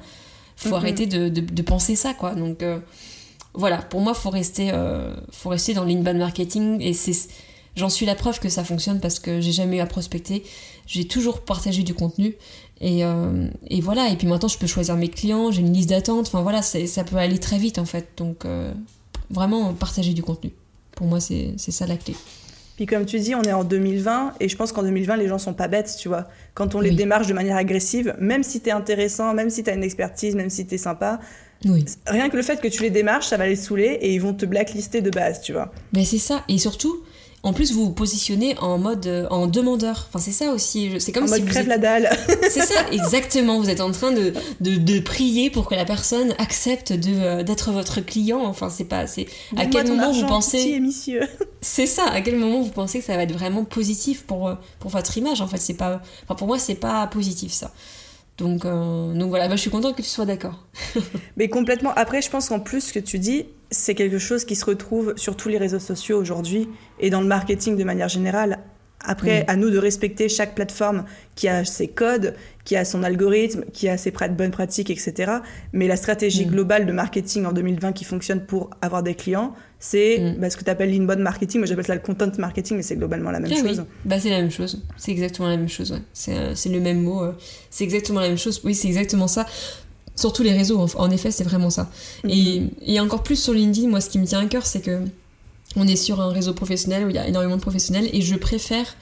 faut mhm. arrêter de, de, penser ça quoi. Donc euh, voilà, pour moi faut rester, euh, faut rester dans l'inbound marketing et c'est J'en suis la preuve que ça fonctionne parce que j'ai jamais eu à prospecter. J'ai toujours partagé du contenu. Et, euh, et, voilà, et puis maintenant je peux choisir mes clients, j'ai une liste d'attente, enfin voilà, ça peut aller très vite en fait. Donc vraiment partager du contenu. Pour moi, c'est ça la clé. Puis comme tu dis, on est en 2020 et je pense qu'en 2020, les gens sont pas bêtes, tu vois. Quand on les démarche de manière agressive, même si tu es intéressant, même si tu as une expertise, même si tu es sympa, rien que le fait que tu les démarches, ça va les saouler et ils vont te blacklister de base, tu vois. Mais c'est ça. Et surtout, en plus, vous vous positionnez en mode euh, en demandeur. Enfin, c'est ça aussi. C'est comme en si mode vous crève la dalle. c'est ça, exactement. Vous êtes en train de, de, prier pour que la personne accepte de euh, d'être votre client. Enfin, c'est pas. C'est à quel moment vous pensez. C'est ça. À quel moment vous pensez que ça va être vraiment positif pour euh, pour votre image. En fait, c'est pas. Enfin, pour moi, c'est pas positif ça. Donc, donc voilà, bah, je suis contente que tu sois d'accord. Mais complètement. Après, je pense qu'en plus, ce que tu dis, c'est quelque chose qui se retrouve sur tous les réseaux sociaux aujourd'hui et dans le marketing de manière générale. Après, à nous de respecter chaque plateforme qui a ses codes, qui a son algorithme, qui a ses bonnes pratiques, etc. Mais la stratégie globale de marketing en 2020 qui fonctionne pour avoir des clients, c'est mm. bah, ce que tu appelles l'inbound marketing. Moi, j'appelle ça le content marketing, mais c'est globalement la même ah chose. Bah, c'est la même chose. C'est exactement la même chose. Ouais. Euh, c'est le même mot. Euh. C'est exactement la même chose. Oui, c'est exactement ça. Sur tous les réseaux, en effet, c'est vraiment ça. Mhm. Et, encore plus sur LinkedIn, moi, ce qui me tient à cœur, c'est que on est sur un réseau professionnel où il y a énormément de professionnels et je préfère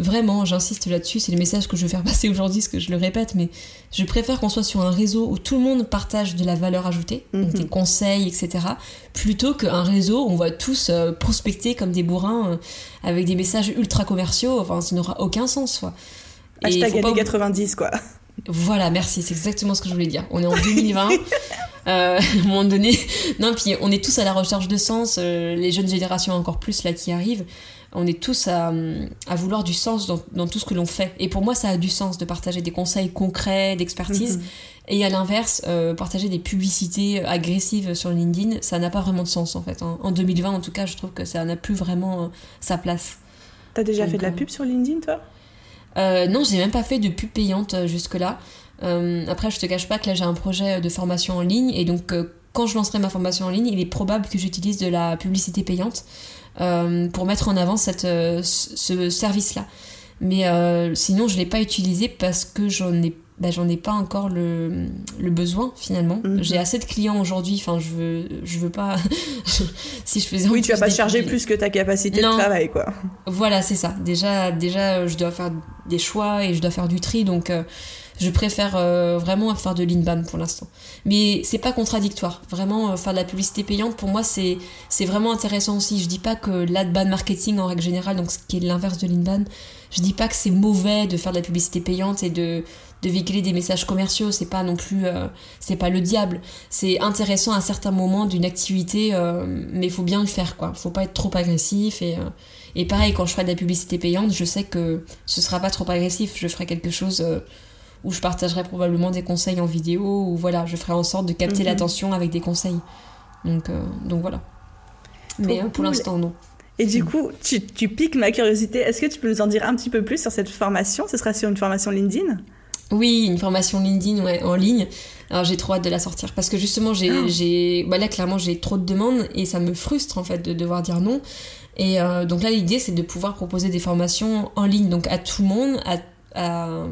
vraiment, j'insiste là-dessus, c'est le message que je veux faire passer aujourd'hui, ce que je le répète, mais je préfère qu'on soit sur un réseau où tout le monde partage de la valeur ajoutée, Mhm. des conseils, etc., plutôt qu'un réseau où on va tous euh, prospecter comme des bourrins euh, avec des messages ultra commerciaux. Enfin, ça n'aura aucun sens, quoi. Et Hashtag pas années oublier- 90, quoi. voilà, merci, c'est exactement ce que je voulais dire. On est en 2020. euh, à un moment donné, non, puis on est tous à la recherche de sens, euh, les jeunes générations encore plus là qui arrivent, on est tous à, à vouloir du sens dans, dans tout ce que l'on fait. Et pour moi, ça a du sens de partager des conseils concrets, d'expertise. Mhm. Et à l'inverse, euh, partager des publicités agressives sur LinkedIn, ça n'a pas vraiment de sens en fait. En, en 2020, en tout cas, je trouve que ça n'a plus vraiment euh, sa place. T'as déjà Donc, fait de la euh, pub sur LinkedIn, toi? Euh, non, j'ai même pas fait de pub payante jusque-là. Après, je te cache pas que là, j'ai un projet de formation en ligne et donc quand je lancerai ma formation en ligne, il est probable que j'utilise de la publicité payante pour mettre en avant cette, euh, ce ce service-là. Mais euh, sinon, je l'ai pas utilisé parce que j'en ai bah, j'en ai pas encore le, le besoin finalement. Mhm. J'ai assez de clients aujourd'hui, enfin je veux je veux pas si je faisais Oui, tu vas pas charger plus que ta capacité Non. de travail, quoi. voilà, c'est ça. Déjà, déjà, euh, je dois faire des choix et je dois faire du tri, donc euh, je préfère euh, vraiment faire de l'inbound pour l'instant. Mais c'est pas contradictoire. Vraiment, euh, faire de la publicité payante, pour moi, c'est vraiment intéressant aussi. Je dis pas que l'adban marketing en règle générale, donc ce qui est l'inverse de l'inbound, je dis pas que c'est mauvais de faire de la publicité payante et de de véhiculer des messages commerciaux, c'est pas non plus euh, c'est pas le diable. C'est intéressant à certains moments d'une activité mais il faut bien le faire quoi. Faut pas être trop agressif et pareil, quand je ferai de la publicité payante, je sais que ce sera pas trop agressif. Je ferai quelque chose où je partagerai probablement des conseils en vidéo, ou voilà, je ferai en sorte de capter Mhm. l'attention avec des conseils. Donc, euh, donc voilà. Mais pour cool. l'instant, non. Et du Mm. coup, tu, tu piques ma curiosité. Est-ce que tu peux nous en dire un petit peu plus sur cette formation? Ce sera sur une formation LinkedIn? Oui, une formation LinkedIn ouais, en ligne. Alors j'ai trop hâte de la sortir parce que justement j'ai, Oh. j'ai, bah là clairement j'ai trop de demandes et ça me frustre en fait de devoir dire non. Et euh, donc là l'idée c'est de pouvoir proposer des formations en ligne donc à tout le monde, à, à,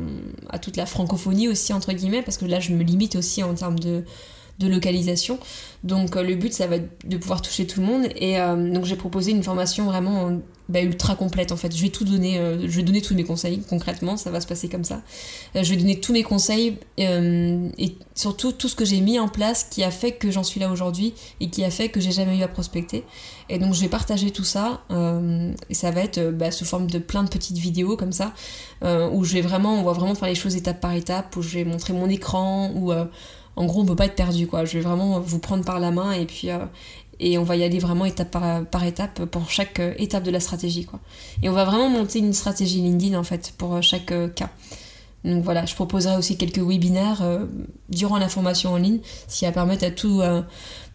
à toute la francophonie aussi entre guillemets parce que là je me limite aussi en termes de de localisation. Donc euh, le but, ça va être de pouvoir toucher tout le monde. Et euh, donc j'ai proposé une formation vraiment euh, bah, ultra complète en fait. Je vais tout donner, euh, je vais donner tous mes conseils concrètement, ça va se passer comme ça. Euh, je vais donner tous mes conseils euh, et surtout tout ce que j'ai mis en place qui a fait que j'en suis là aujourd'hui et qui a fait que j'ai jamais eu à prospecter. Et donc je vais partager tout ça et ça va être bah, sous forme de plein de petites vidéos comme ça où je vais vraiment, on va vraiment faire les choses étape par étape, où je vais montrer mon écran, euh, en gros on peut pas être perdu quoi. Je vais vraiment vous prendre par la main et puis euh, et on va y aller vraiment étape par, étape pour chaque euh, étape de la stratégie quoi. Et on va vraiment monter une stratégie LinkedIn en fait pour euh, chaque cas. Donc voilà, je proposerai aussi quelques webinaires durant la formation en ligne, ce qui va permettre à, tout,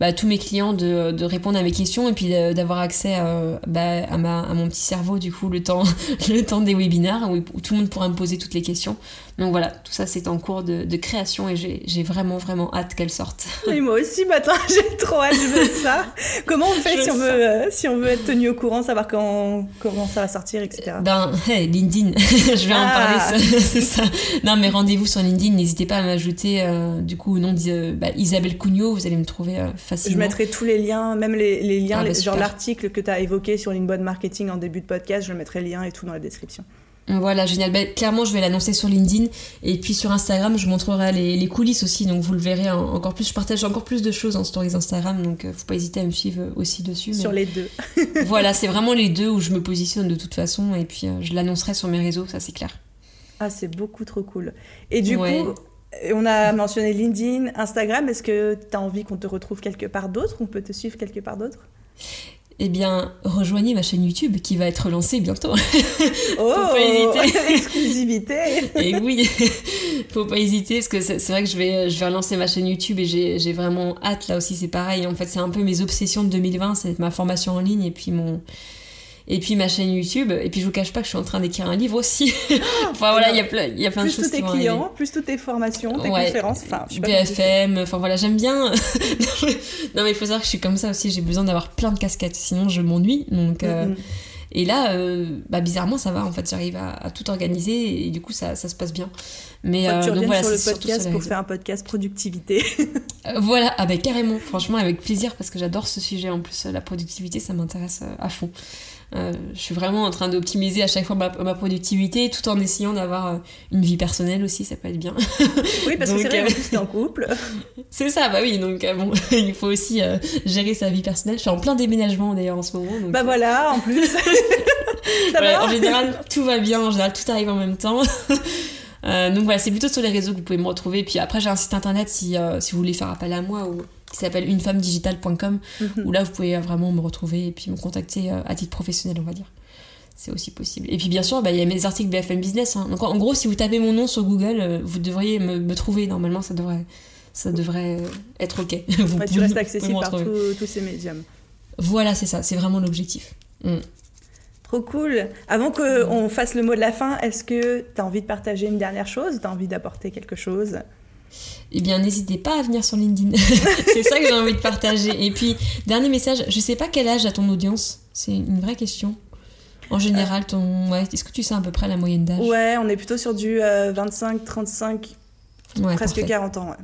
bah, tous mes clients de, de répondre à mes questions et puis d'avoir accès euh, bah, à, ma, à mon petit cerveau du coup le temps, le temps des webinaires où, où tout le monde pourra me poser toutes les questions. Donc voilà, tout ça c'est en cours de, de création et j'ai vraiment vraiment hâte qu'elle sorte. Et moi aussi, matin, j'ai trop hâte, veux ça. Comment on fait si on, veut, euh, si on veut être tenu au courant, savoir quand, comment ça va sortir, etc. Ben, hey, LinkedIn, je vais en Ah. parler, c'est ça. Non, mais rendez-vous sur LinkedIn, n'hésitez pas à m'ajouter, euh, du coup, au nom de bah, Isabelle Cugnot, vous allez me trouver euh, Je mettrai tous les liens, même les, les liens, Ah bah, genre l'article que tu as évoqué sur l'inbound marketing en début de podcast, je mettrai le lien et tout dans la description. Voilà, génial. Ben, clairement, je vais l'annoncer sur LinkedIn. Et puis sur Instagram, je montrerai les, les coulisses aussi. Donc vous le verrez en- encore plus. Je partage encore plus de choses en stories Instagram. Donc euh, faut pas hésiter à me suivre euh, aussi dessus. mais- Sur les deux. voilà, c'est vraiment les deux où je me positionne de toute façon. Et puis euh, je l'annoncerai sur mes réseaux, ça c'est clair. Ah, c'est beaucoup trop cool. Et du Ouais. coup, on a mentionné LinkedIn, Instagram. Est-ce que tu as envie qu'on te retrouve quelque part d'autre? On peut te suivre quelque part d'autre? Eh bien, rejoignez ma chaîne YouTube qui va être lancée bientôt. Oh pas hésiter. Exclusivité Et oui, faut pas hésiter parce que c'est c'est vrai que je vais, je vais relancer ma chaîne YouTube et j'ai j'ai vraiment hâte. Là aussi, c'est pareil. En fait, c'est un peu mes obsessions de 2020, c'est ma formation en ligne et puis mon. Et puis ma chaîne YouTube. Et puis je vous cache pas que je suis en train d'écrire un livre aussi. enfin voilà, il y a plein, il y a plein de Plus choses tous tes clients, arriver. plus toutes tes formations, tes Ouais. conférences. Enfin, je sais. BFM, enfin voilà, j'aime bien. non mais il faut savoir que je suis comme ça aussi, j'ai besoin d'avoir plein de casquettes, sinon je m'ennuie. Donc, euh. Et là, euh, bah, bizarrement, ça va, en fait, j'arrive à, à tout organiser et du coup, ça, ça se passe bien. Mais que tu euh, donc voilà, sur le podcast pour faire un podcast productivité. Euh, voilà, ah bah, carrément, franchement, avec plaisir, parce que j'adore ce sujet. En plus, euh, la productivité, ça m'intéresse euh, à fond. Euh, je suis vraiment en train d'optimiser à chaque fois ma, productivité tout en essayant d'avoir euh, une vie personnelle aussi, ça peut être bien. Oui, parce que c'est vrai, euh... en couple. c'est ça, bah oui, donc bon, il faut aussi gérer sa vie personnelle. Je suis en plein déménagement d'ailleurs en ce moment. bah voilà, en plus. ça va en général, tout va bien, en général, tout arrive en même temps. donc voilà, c'est plutôt sur les réseaux que vous pouvez me retrouver. Puis après, j'ai un site internet si, si vous voulez faire appel à moi ou qui s'appelle unefemmedigital.com mhm. où là vous pouvez vraiment me retrouver et puis me contacter euh, à titre professionnel on va dire. C'est aussi possible. Et puis bien sûr bah, il y a mes articles BFM Business hein. donc en gros si vous tapez mon nom sur Google euh, vous devriez me, trouver. Normalement ça devrait ça devrait être ok. Vous tu restes accessible par tous ces médiums. Voilà c'est ça. C'est vraiment l'objectif. Mm. Trop cool. Avant qu'on fasse le mot de la fin, est-ce que tu as envie de partager une dernière chose? Tu as envie d'apporter quelque chose? Eh bien n'hésitez pas à venir sur LinkedIn. c'est ça que j'ai envie de partager. Et puis, dernier message, je sais pas quel âge a ton audience. C'est une vraie question. En général, ton... ouais, est-ce que tu sais à peu près la moyenne d'âge? Ouais, on est plutôt sur du 25, euh, 35, presque 40 ans.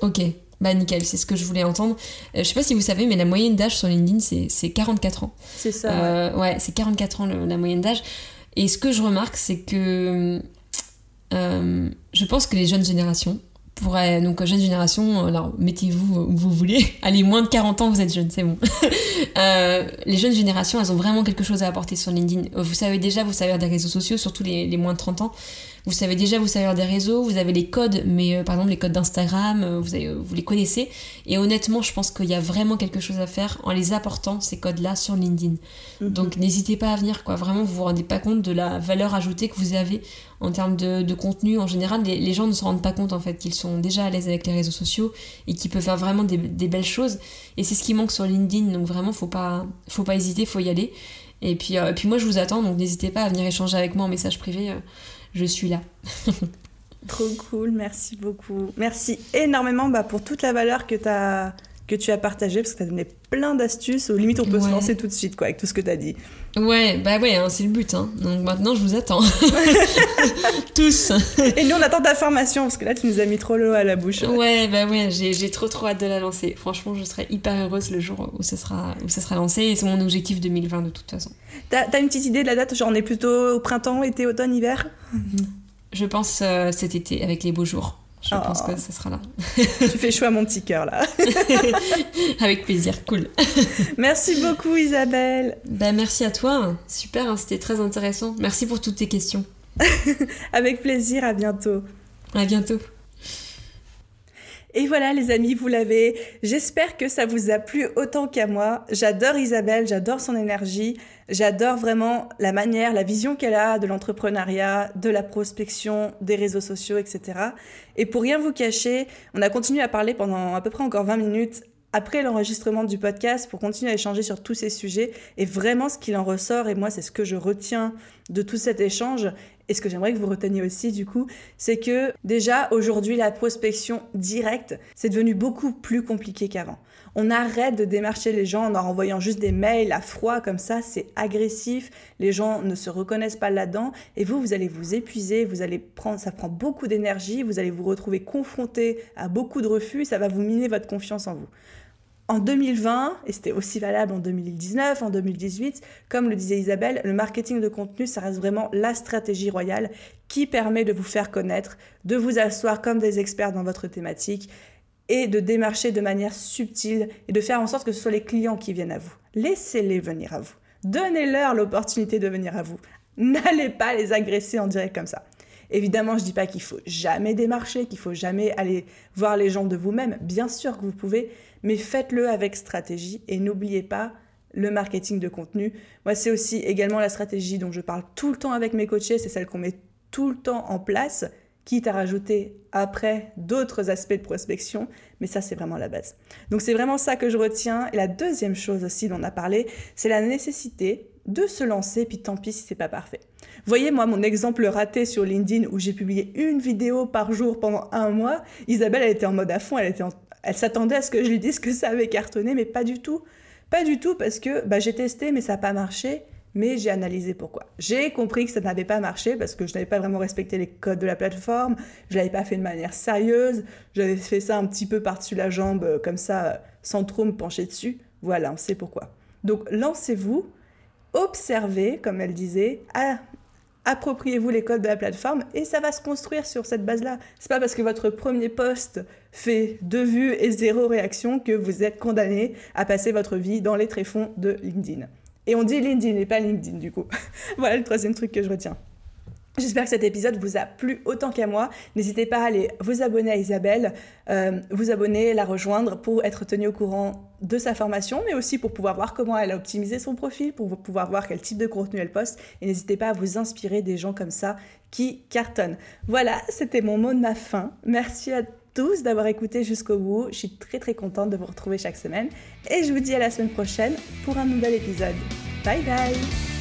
Ok, bah nickel, c'est ce que je voulais entendre. Euh, je sais pas si vous savez, mais la moyenne d'âge sur LinkedIn, c'est 44 ans. C'est ça. Euh, ouais, c'est 44 ans la moyenne d'âge. Et ce que je remarque, c'est que je pense que les jeunes générations, pour donc jeune génération, euh, alors mettez-vous où vous voulez. Allez, moins de 40 ans, vous êtes jeune, c'est bon. euh, les jeunes générations, elles ont vraiment quelque chose à apporter sur LinkedIn. Vous savez déjà vous savez des réseaux sociaux, surtout les, les moins de 30 ans. Vous savez déjà vous savez des réseaux, vous avez les codes, mais euh, par exemple les codes d'Instagram, euh, vous, vous les connaissez. Et honnêtement, je pense qu'il y a vraiment quelque chose à faire en les apportant, ces codes-là, sur LinkedIn. Mhm. Donc n'hésitez pas à venir, quoi. Vraiment, vous vous rendez pas compte de la valeur ajoutée que vous avez en termes de, de contenu. En général, les, gens ne se rendent pas compte, en fait, qu'ils sont déjà à l'aise avec les réseaux sociaux et qu'ils peuvent faire vraiment des, des belles choses. Et c'est ce qui manque sur LinkedIn. Donc vraiment, faut pas, faut pas hésiter, faut y aller. Et puis, euh, puis moi, je vous attends, donc n'hésitez pas à venir échanger avec moi en message privé je suis là. Trop cool, merci beaucoup. Merci énormément bah, pour toute la valeur que, as, que tu as partagée, parce que tu as donné plein d'astuces. Au limite, on peut se lancer tout de suite quoi, avec tout ce que tu as dit. Ouais, bah ouais, hein, c'est le but. Hein. Donc maintenant, je vous attends. Tous. Et nous, on attend ta formation, parce que là, tu nous as mis trop l'eau à la bouche. Ouais, bah ouais, j'ai trop trop hâte de la lancer. Franchement, je serai hyper heureuse le jour où ça sera, où ça sera lancé. Et c'est mon objectif 2020 de toute façon. T'as as une petite idée de la date Genre, on est plutôt au printemps, été, automne, hiver? Je pense euh, cet été, avec les beaux jours. Je pense que ça sera là. tu fais choix mon petit cœur là. Avec plaisir, cool. merci beaucoup Isabelle. Ben, merci à toi, super, hein, c'était très intéressant. Merci pour toutes tes questions. Avec plaisir, à bientôt. À bientôt. Et voilà les amis, vous l'avez. J'espère que ça vous a plu autant qu'à moi. J'adore Isabelle, j'adore son énergie, j'adore vraiment la manière, la vision qu'elle a de l'entrepreneuriat, de la prospection, des réseaux sociaux, etc. Et pour rien vous cacher, on a continué à parler pendant à peu près encore 20 minutes après l'enregistrement du podcast pour continuer à échanger sur tous ces sujets. Et vraiment, ce qu'il en ressort, et moi, c'est ce que je retiens de tout cet échange, et ce que j'aimerais que vous reteniez aussi, du coup, c'est que déjà, aujourd'hui, la prospection directe, c'est devenu beaucoup plus compliqué qu'avant. On arrête de démarcher les gens en leur envoyant juste des mails à froid comme ça, c'est agressif, les gens ne se reconnaissent pas là-dedans, et vous, vous allez vous épuiser, vous allez prendre, ça prend beaucoup d'énergie, vous allez vous retrouver confronté à beaucoup de refus, ça va vous miner votre confiance en vous en 2020, et c'était aussi valable en 2019, en 2018, comme le disait Isabelle, le marketing de contenu, ça reste vraiment la stratégie royale qui permet de vous faire connaître, de vous asseoir comme des experts dans votre thématique et de démarcher de manière subtile et de faire en sorte que ce soit les clients qui viennent à vous. Laissez-les venir à vous. Donnez-leur l'opportunité de venir à vous. N'allez pas les agresser en direct comme ça. Évidemment, je dis pas qu'il faut jamais démarcher, qu'il faut jamais aller voir les gens de vous-même. Bien sûr que vous pouvez, mais faites-le avec stratégie et n'oubliez pas le marketing de contenu. Moi, c'est aussi également la stratégie dont je parle tout le temps avec mes coachés, c'est celle qu'on met tout le temps en place, quitte à rajouter après d'autres aspects de prospection, mais ça c'est vraiment la base. Donc c'est vraiment ça que je retiens. Et la deuxième chose aussi dont on a parlé, c'est la nécessité de se lancer, puis tant pis si c'est pas parfait. Voyez moi mon exemple raté sur LinkedIn où j'ai publié une vidéo par jour pendant un mois. Isabelle elle était en mode à fond, elle s'attendait à ce que je lui dise que ça avait cartonné, mais pas du tout. Pas du tout parce que bah, j'ai testé, mais ça n'a pas marché. Mais j'ai analysé pourquoi. J'ai compris que ça n'avait pas marché parce que je n'avais pas vraiment respecté les codes de la plateforme, je l'avais pas fait de manière sérieuse, j'avais fait ça un petit peu par-dessus la jambe, euh, comme ça, sans trop me pencher dessus. Voilà, on sait pourquoi. Donc lancez-vous observez, comme elle disait, appropriez-vous les codes de la plateforme et ça va se construire sur cette base-là. C'est pas parce que votre premier post fait deux vues et zéro réaction que vous êtes condamné à passer votre vie dans les tréfonds de LinkedIn. Et on dit LinkedIn et pas LinkedIn du coup. voilà le troisième truc que je retiens. J'espère que cet épisode vous a plu autant qu'à moi. N'hésitez pas à aller vous abonner à Isabelle, euh, vous abonner, la rejoindre pour être tenu au courant de sa formation, mais aussi pour pouvoir voir comment elle a optimisé son profil, pour pouvoir voir quel type de contenu elle poste. Et n'hésitez pas à vous inspirer des gens comme ça qui cartonnent. Voilà, c'était mon mot de ma fin. Merci à tous d'avoir écouté jusqu'au bout. Je suis très très contente de vous retrouver chaque semaine. Et je vous dis à la semaine prochaine pour un nouvel épisode. Bye bye